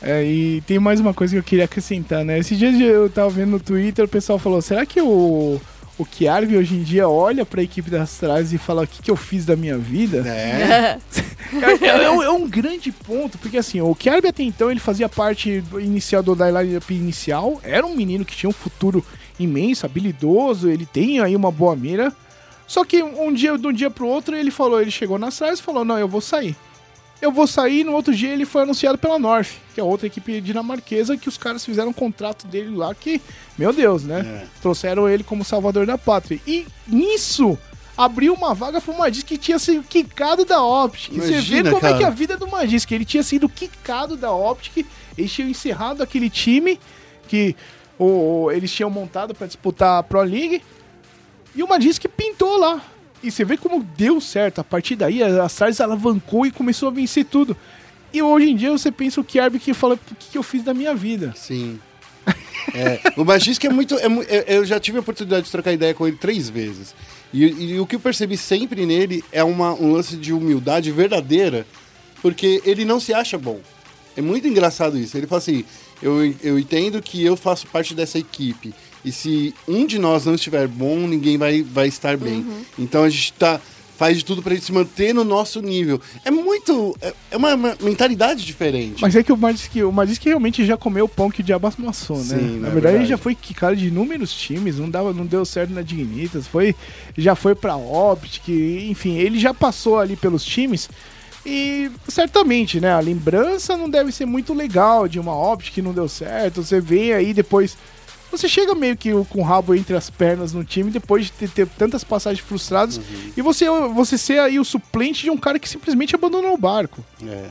É, e tem mais uma coisa que eu queria acrescentar, né? Esse dia eu tava vendo no Twitter, o pessoal falou, será que o, o Kiarvi hoje em dia olha pra equipe das Astralis e fala o que, que eu fiz da minha vida? É. É, é um- é um grande ponto, porque assim, o Kiarbi até então ele fazia parte do inicial do da lineup inicial, era um menino que tinha um futuro imenso, habilidoso, ele tem aí uma boa mira. Só que um dia, de um dia pro outro, ele falou, ele chegou nas trás e falou: "Não, eu vou sair". Eu vou sair, no outro dia ele foi anunciado pela North, que é outra equipe dinamarquesa que os caras fizeram um contrato dele lá que, meu Deus, né? É. Trouxeram ele como salvador da pátria. E nisso abriu uma vaga pro Madis que tinha sido quicado da Optic. Você vê Imagina, como é cara. que é a vida do Magisk. Ele tinha sido quicado da Optic, eles tinham encerrado aquele time que o, eles tinham montado pra disputar a Pro League. E o Magisk pintou lá. E você vê como deu certo. A partir daí, a Stars alavancou e começou a vencer tudo. E hoje em dia você pensa o Kierby que fala: o que, que eu fiz da minha vida? Sim. É, o Magisk é muito. é é- eu já tive a oportunidade de trocar ideia com ele três vezes. E, e o que eu percebi sempre nele é uma, um lance de humildade verdadeira, porque ele não se acha bom. É muito engraçado isso. Ele fala assim: eu, eu entendo que eu faço parte dessa equipe. E se um de nós não estiver bom, ninguém vai, vai estar bem. Então a gente tá, faz de tudo pra gente se manter no nosso nível. É muito. É, é uma, uma mentalidade diferente. Mas é que o Magisk, o Magisk realmente já comeu o pão que o diabo amassou, né? Sim, Na é verdade, verdade. ele já foi quicado de inúmeros times, não, dava, não deu certo na Dignitas, foi, já foi pra Optic, enfim, ele já passou ali pelos times. E certamente, né? A lembrança não deve ser muito legal de uma Optic que não deu certo. Você vem aí depois. Você chega meio que com o rabo entre as pernas no time depois de ter, ter tantas passagens frustradas e você, você ser aí o suplente de um cara que simplesmente abandonou o barco É.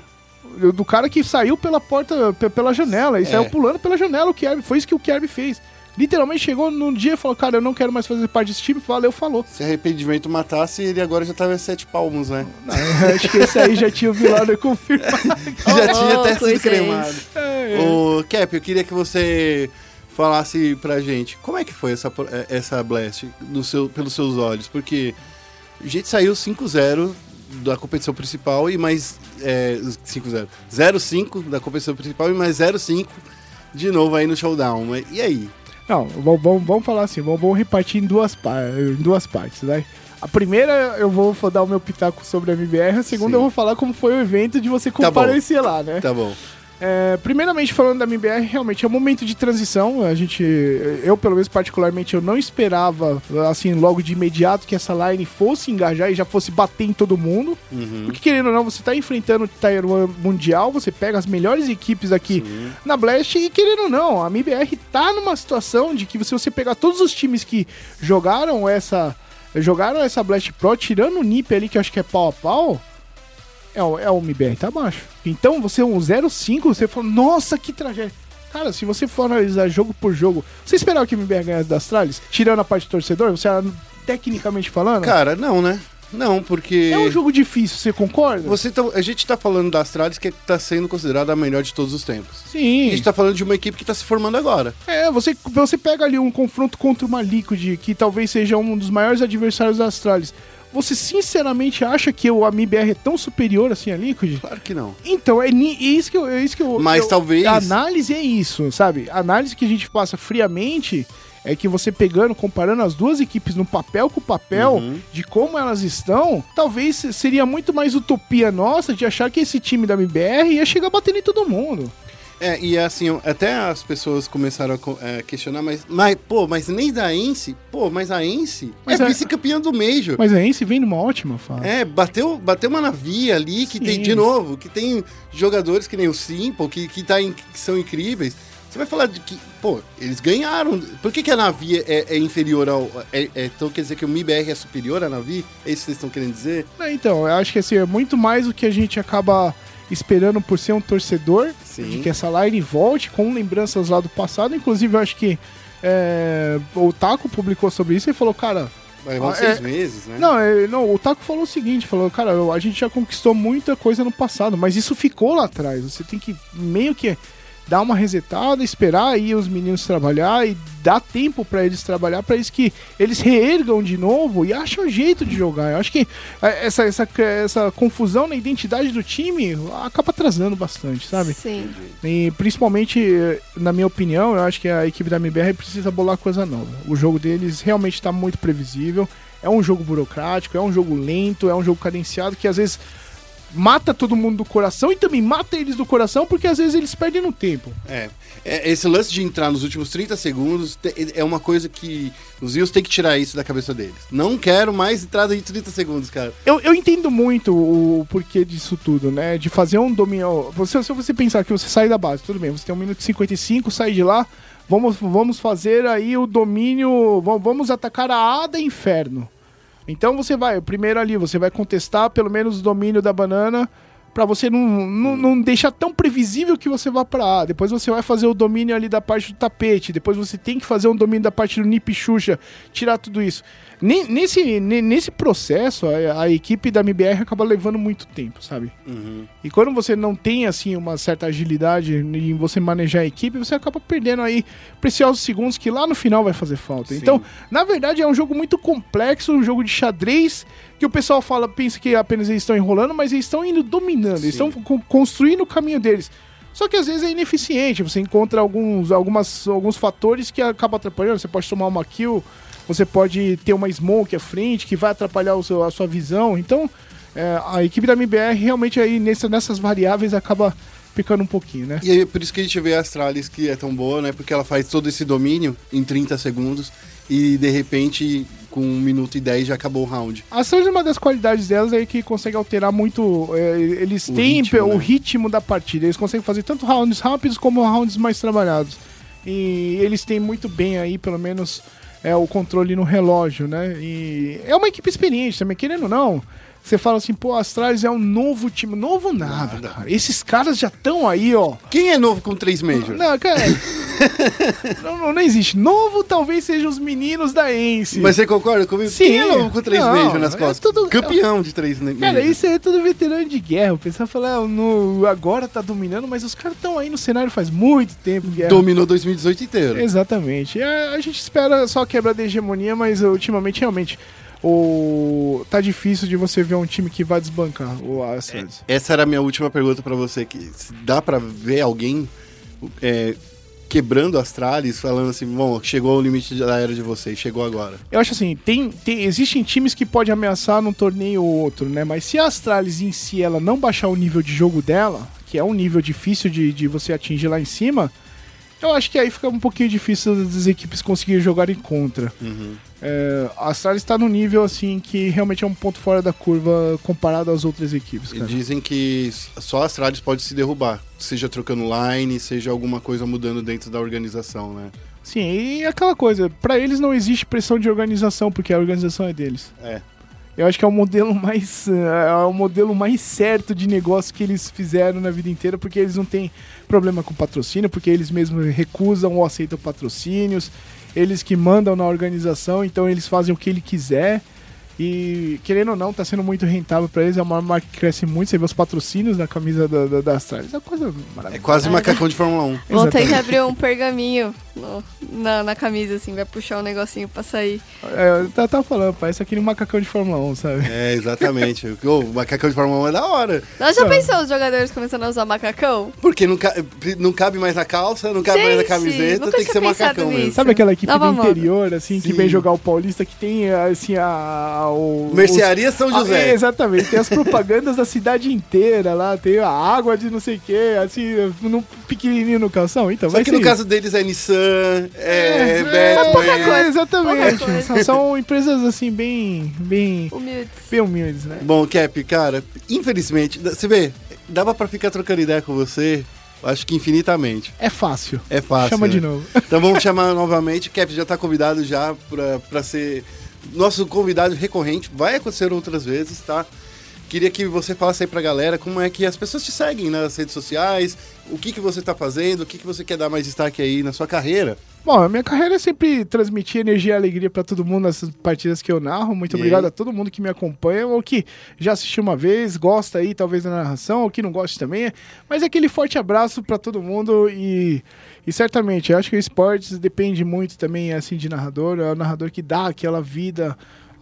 do cara que saiu pela porta, pe- pela janela, e É. saiu pulando pela janela o Kierby. Foi isso que o Kierby fez. Literalmente chegou num dia e falou, cara, eu não quero mais fazer parte desse time. Valeu, falou. Se arrependimento matasse, ele agora já tava sete palmos, né? Não, acho que esse aí já tinha o Vilano confirmado. já Ô, tinha até sido cremado. É, é. Ô, Cap, eu queria que você falasse pra gente como é que foi essa, eh, essa Blast no seu, pelos seus olhos, porque a gente saiu 5-0 da competição principal e mais é, 5-0. 0-5 da competição principal e mais 0-5 de novo aí no showdown. Mas E aí? Não, vamos, vamos, vamos falar assim, vamos, repartir em duas, em duas partes, vai. A primeira eu vou dar o meu pitaco sobre a MBR, a segunda Sim. eu vou falar como foi o evento de você Tá comparecer lá, né? Tá bom. É, primeiramente falando da MBR, realmente é um momento de transição. A gente, eu pelo menos particularmente, eu não esperava assim logo de imediato que essa line fosse engajar e já fosse bater em todo mundo. Uhum. Porque querendo ou não, você tá enfrentando o Tier 1 mundial, você pega as melhores equipes aqui na Blast e querendo ou não, a MBR tá numa situação de que se você pegar todos os times que jogaram essa jogaram essa Blast Pro, tirando o NiP ali que eu acho que é pau a pau, é, o- é o MBR tá abaixo. Então você é um 0-5, você fala, nossa, que tragédia. Cara, se você for analisar jogo por jogo, você esperava que o MBR ganhasse das Astralis? Tirando a parte do torcedor, você tecnicamente falando? Cara, não, né? Não, porque. é um jogo difícil, você concorda? Você tá- a gente tá falando da Astralis que tá sendo considerada a melhor de todos os tempos. A Sim. gente tá falando de uma equipe que tá se formando agora. É, você, você pega ali um confronto contra uma Liquid, que talvez seja um dos maiores adversários da Astralis. Você sinceramente acha que o MBR é tão superior assim a Liquid? Claro que não. Então, é, é isso que eu. É isso que eu Mas eu- talvez- A análise é isso, sabe? A análise que a gente passa friamente é que você pegando, comparando as duas equipes no papel com o papel, Uhum. de como elas estão, talvez seria muito mais utopia nossa de achar que esse time da MBR ia chegar batendo em todo mundo. É, e assim, até as pessoas começaram a é, questionar, mas, mas, pô, mas nem da Ence, pô, mas a Ence Mas é vice-campeã do Major. Mas a Ence vem numa ótima fase. É, bateu, bateu uma navia ali que Sim. tem, de novo, que tem jogadores que nem o Simple, que, que, tá em- que são incríveis. Você vai falar de que, pô, eles ganharam. Por que, que a Navi é, é inferior ao. É, é- então quer dizer que o MIBR é superior à Navi? É isso que vocês estão querendo dizer? É, Então, eu acho que assim, é muito mais o que a gente acaba esperando por ser um torcedor, Sim. de que essa line volte com lembranças lá do passado. Inclusive, eu acho que é, o Taco publicou sobre isso e falou, cara. Vai levar Ah, seis é- meses, né? Não, é, não, o Taco falou o seguinte, falou, cara, a gente já conquistou muita coisa no passado, mas isso ficou lá atrás. Você tem que meio que dar uma resetada, esperar aí os meninos trabalhar e dar tempo pra eles trabalhar, pra eles que eles reergam de novo e acham um jeito de jogar. Eu acho que é, essa, essa, essa confusão na identidade do time acaba atrasando bastante, sabe? Sim. E principalmente, na minha opinião, eu acho que a equipe da MBR precisa bolar coisa nova. O jogo deles realmente está muito previsível. É um jogo burocrático, é um jogo lento, é um jogo cadenciado que às vezes mata todo mundo do coração e também mata eles do coração porque às vezes eles perdem no tempo. É. É, Esse lance de entrar nos últimos 30 segundos é uma coisa que os Rios têm que tirar isso da cabeça deles. Não quero mais entrada de 30 segundos, cara. Eu, eu entendo muito o porquê disso tudo, né? De fazer um domínio. Você, se você pensar que você sai da base, tudo bem, você tem um minuto e 55, sai de lá, vamos, vamos fazer aí o domínio. va- Vamos atacar a Ada Inferno. Então você vai, primeiro ali, você vai contestar pelo menos o domínio da banana. Pra você não, não, não deixar tão previsível que você vá pra A. Depois você vai fazer o domínio ali da parte do tapete. Depois você tem que fazer um domínio da parte do Nip Xuxa. Tirar tudo isso. Ne- Nesse, ne- nesse processo, a, a equipe da MBR acaba levando muito tempo, sabe? E quando você não tem, assim, uma certa agilidade em você manejar a equipe, você acaba perdendo aí preciosos segundos que lá no final vai fazer falta. Sim. Então, na verdade, é um jogo muito complexo, um jogo de xadrez, que o pessoal fala, pensa que apenas eles estão enrolando, mas eles estão indo dominando, eles Sim. estão co- construindo o caminho deles. Só que às vezes é ineficiente, você encontra alguns, algumas, alguns fatores que acabam atrapalhando. Você pode tomar uma kill, você pode ter uma smoke à frente que vai atrapalhar o seu- a sua visão. Então, é, a equipe da MBR realmente aí nessa- nessas variáveis acaba picando um pouquinho, né? E é por isso que a gente vê a Astralis que é tão boa, né? Porque ela faz todo esse domínio em 30 segundos e de repente, com 1 minuto e 10 já acabou o round. A Sanji, uma das qualidades delas é que consegue alterar muito. é, eles O têm ritmo, o né? ritmo da partida. Eles conseguem fazer tanto rounds rápidos como rounds mais trabalhados. E eles têm muito bem aí, pelo menos, é, o controle no relógio, né? E é uma equipe experiente também, querendo ou não. Você fala assim, pô, a Astralis é um novo time. Novo nada, Nada. cara. Esses caras já estão aí, ó. Quem é novo com 3 Majors? Não, cara. não, não, não existe. Novo talvez sejam os meninos da Ence. Mas você concorda comigo? Sim. Quem é novo com 3 Não, Majors nas é costas? tudo- Campeão de 3 Majors. Cara, isso é tudo veterano de guerra. O pessoal fala, ah, no, agora tá dominando, mas os caras estão aí no cenário faz muito tempo. Guerra. Dominou 2018 inteiro. Exatamente. É, a gente espera só quebra da hegemonia, mas ultimamente realmente o tá difícil de você ver um time que vai desbancar o Astros. Essa era a minha última pergunta pra você. Que se dá pra ver alguém é, quebrando Astralis, falando assim, bom, chegou o limite da era de vocês, chegou agora. Eu acho assim, tem, tem- existem times que podem ameaçar num torneio ou outro, né? Mas se a Astralis em si ela não baixar o nível de jogo dela, que é um nível difícil de, de você atingir lá em cima, eu acho que aí fica um pouquinho difícil das equipes conseguirem jogar em contra. É, a Astralis está no nível assim que realmente é um ponto fora da curva comparado às outras equipes, E cara. dizem que só a Astralis pode se derrubar, seja trocando line, seja alguma coisa mudando dentro da organização, né? Sim, e aquela coisa, pra eles não existe pressão de organização, porque a organização é deles. É. Eu acho que é o modelo mais eh, é o modelo mais certo de negócio que eles fizeram na vida inteira, porque eles não têm problema com patrocínio, porque eles mesmos recusam ou aceitam patrocínios, eles que mandam na organização, então eles fazem o que ele quiser. E querendo ou não, tá sendo muito rentável pra eles, é uma marca que cresce muito, você vê os patrocínios na camisa da, da, da Astralis, é uma coisa É maravilhosa. quase macacão de Fórmula 1. Vou ter que abrir um pergaminho no- na, na camisa, assim, vai puxar um negocinho pra sair. É, eu tava- tava falando, parece aquele macacão de Fórmula 1, sabe? É, exatamente. O macacão de Fórmula 1 é da hora. Nós já Tá. pensou os jogadores começando a usar macacão? Porque não, ca- não cabe mais na calça, não cabe mais na Gente, camiseta, tem que ser macacão mesmo. nisso. Sabe aquela equipe Nova do moda. interior, assim, que Sim. vem jogar o Paulista, que tem, assim, a... a- o, Mercearia São os- José. Ah, exatamente, tem as propagandas da cidade inteira lá, tem a água de não sei o que, assim, num pequenininho no calção, então Só vai que ser no caso deles é Nissan, é, É, Batman. pouca coisa, exatamente. Pouca coisa. São, são empresas, assim, bem, bem, Humildes. bem humildes, né? Bom, Cap, cara, infelizmente, você vê, dava pra ficar trocando ideia com você, acho que infinitamente. É fácil. É fácil. Chama né? de novo. Então vamos chamar novamente. Cap já tá convidado já pra, pra ser nosso convidado recorrente. Vai acontecer outras vezes, tá? Queria que você falasse aí pra galera como é que as pessoas te seguem nas redes sociais, o que, que você tá fazendo, o que, que você quer dar mais destaque aí na sua carreira. Bom, a minha carreira é sempre transmitir energia e alegria pra todo mundo nessas partidas que eu narro. Muito E obrigado aí? a todo mundo que me acompanha, ou que já assistiu uma vez, gosta aí talvez da narração, ou que não gosta também. Mas é aquele forte abraço pra todo mundo e, e certamente, eu acho que o esportes depende muito também assim de narrador, é o narrador que dá aquela vida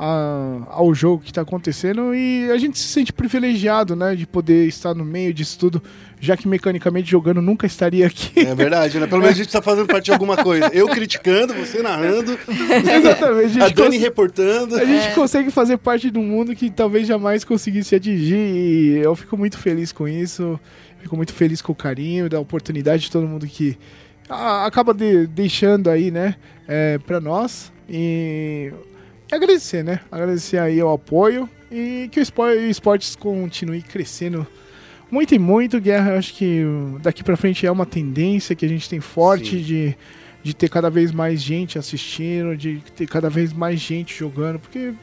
a- ao jogo que está acontecendo e a gente se sente privilegiado, né, de poder estar no meio disso tudo, já que mecanicamente jogando nunca estaria aqui. É verdade, né? Pelo menos a gente tá fazendo parte de alguma coisa. Eu criticando, você narrando, Exatamente. a gente Dani reportando. A gente consegue fazer parte de um mundo que talvez jamais conseguisse atingir e eu fico muito feliz com isso. Fico muito feliz com o carinho, da oportunidade de todo mundo que acaba de- deixando aí, né, é, pra nós. E, e agradecer, né? Agradecer aí o apoio e que o espo- o esportes continue crescendo muito e muito. Guerra, eu acho que daqui pra frente é uma tendência que a gente tem forte Sim. de, de ter cada vez mais gente assistindo, de ter cada vez mais gente jogando, porque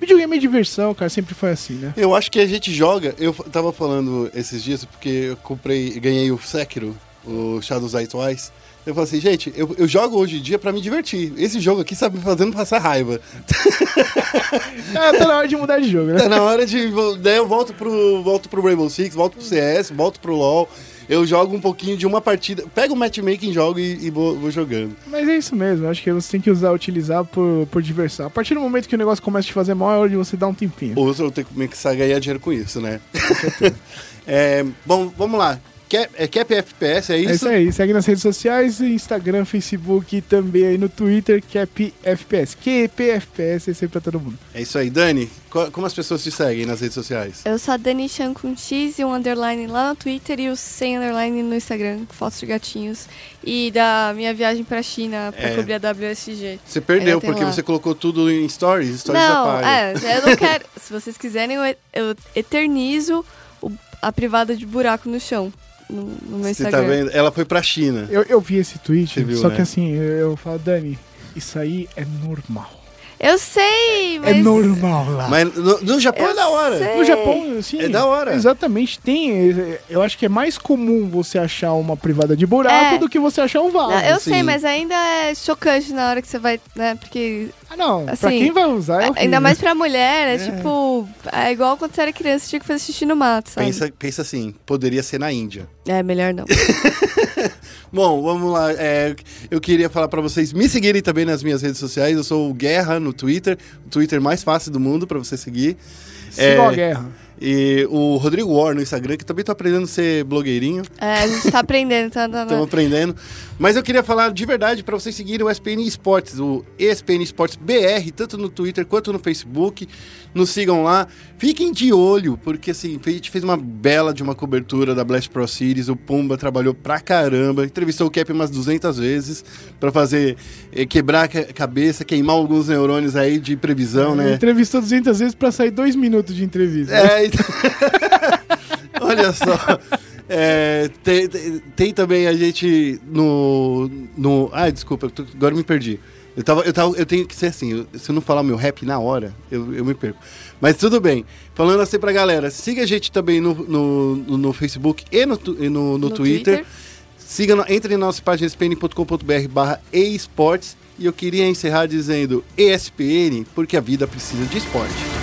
videogame é diversão, cara, sempre foi assim, né? Eu acho que a gente joga. Eu tava falando esses dias porque eu comprei, ganhei o Sekiro, o Shadows Die Twice. Eu falei assim, gente, eu, eu jogo hoje em dia pra me divertir. Esse jogo aqui sabe me fazendo passar raiva. Ah, tá na hora de mudar de jogo, né? Tá na hora de. Daí eu volto pro, volto pro Rainbow Six, volto pro CS, volto pro LoL. Eu jogo um pouquinho de uma partida. Pego o matchmaking, jogo e, e vou, vou jogando. Mas é isso mesmo, acho que você tem que usar, utilizar por, por diversão. A partir do momento que o negócio começa a te fazer mal, é hora de você dar um tempinho. Ou eu tenho que começar a ganhar dinheiro com isso, né? É, bom, vamos lá. Cap, é Cap FPS, é isso? É isso aí, segue nas redes sociais, Instagram, Facebook e também aí no Twitter, Cap FPS. QP FPS, é sempre pra todo mundo. É isso aí. Dani, co- como as pessoas te seguem nas redes sociais? Eu sou a Dani Chan com X e um underline lá no Twitter e o 100 underline no Instagram, com fotos de gatinhos. E da minha viagem pra China pra É. cobrir a WSG. Você perdeu porque lá. você colocou tudo em stories, stories não, apaga. é, eu não quero. Se vocês quiserem, eu, eternizo a privada de buraco no chão. No, no meu Você tá Instagram. vendo? Ela foi pra China. Eu, eu vi esse tweet, viu, só né? que assim, eu, eu falo, Dani, isso aí é normal. Eu sei, mas. É normal lá. Mas no, no Japão é Eu da hora. sei. No Japão, assim. É da hora. Exatamente. Tem. Eu acho que é mais comum você achar uma privada de buraco É. do que você achar um vaso. Não, eu sim. sei, mas ainda é chocante na hora que você vai, né? Porque. Ah, não. pra assim, quem vai usar é Ainda horrível. mais pra mulher, é, tipo. É igual quando você era criança, tinha que fazer xixi no mato, sabe? Pensa, pensa assim, poderia ser na Índia. É, melhor não. Bom, vamos lá. é, eu queria falar pra vocês me seguirem também nas minhas redes sociais. Eu sou o Guerra no Twitter, o Twitter mais fácil do mundo pra você seguir. Sigam É, a guerra. E o Rodrigo War no Instagram, que também tô aprendendo a ser blogueirinho. É, a gente tá aprendendo, tá? tá- Estamos aprendendo. Mas eu queria falar de verdade para vocês seguirem o ESPN Esportes, o ESPN Esportes BR, tanto no Twitter quanto no Facebook. Nos sigam lá. Fiquem de olho, porque assim, a gente fez uma bela de uma cobertura da Blast Pro Series. O Pumba trabalhou pra caramba, entrevistou o Cap umas 200 vezes para fazer eh, quebrar a ca- cabeça, queimar alguns neurônios aí de previsão, né? Entrevistou 200 vezes pra sair dois minutos de entrevista. É, então... Olha só. É, tem, tem- tem também a gente no. no ah, desculpa, agora eu me perdi. Eu, tava, eu, tava, eu tenho que ser assim, eu- se eu não falar meu rap na hora, eu, eu me perco. Mas tudo bem. Falando assim pra galera, siga a gente também no, no, no- Facebook e no, e no, no No Twitter. Twitter. Siga, entre na nossa página espn.com.br barra esportes. E eu queria encerrar dizendo ESPN, porque a vida precisa de esporte.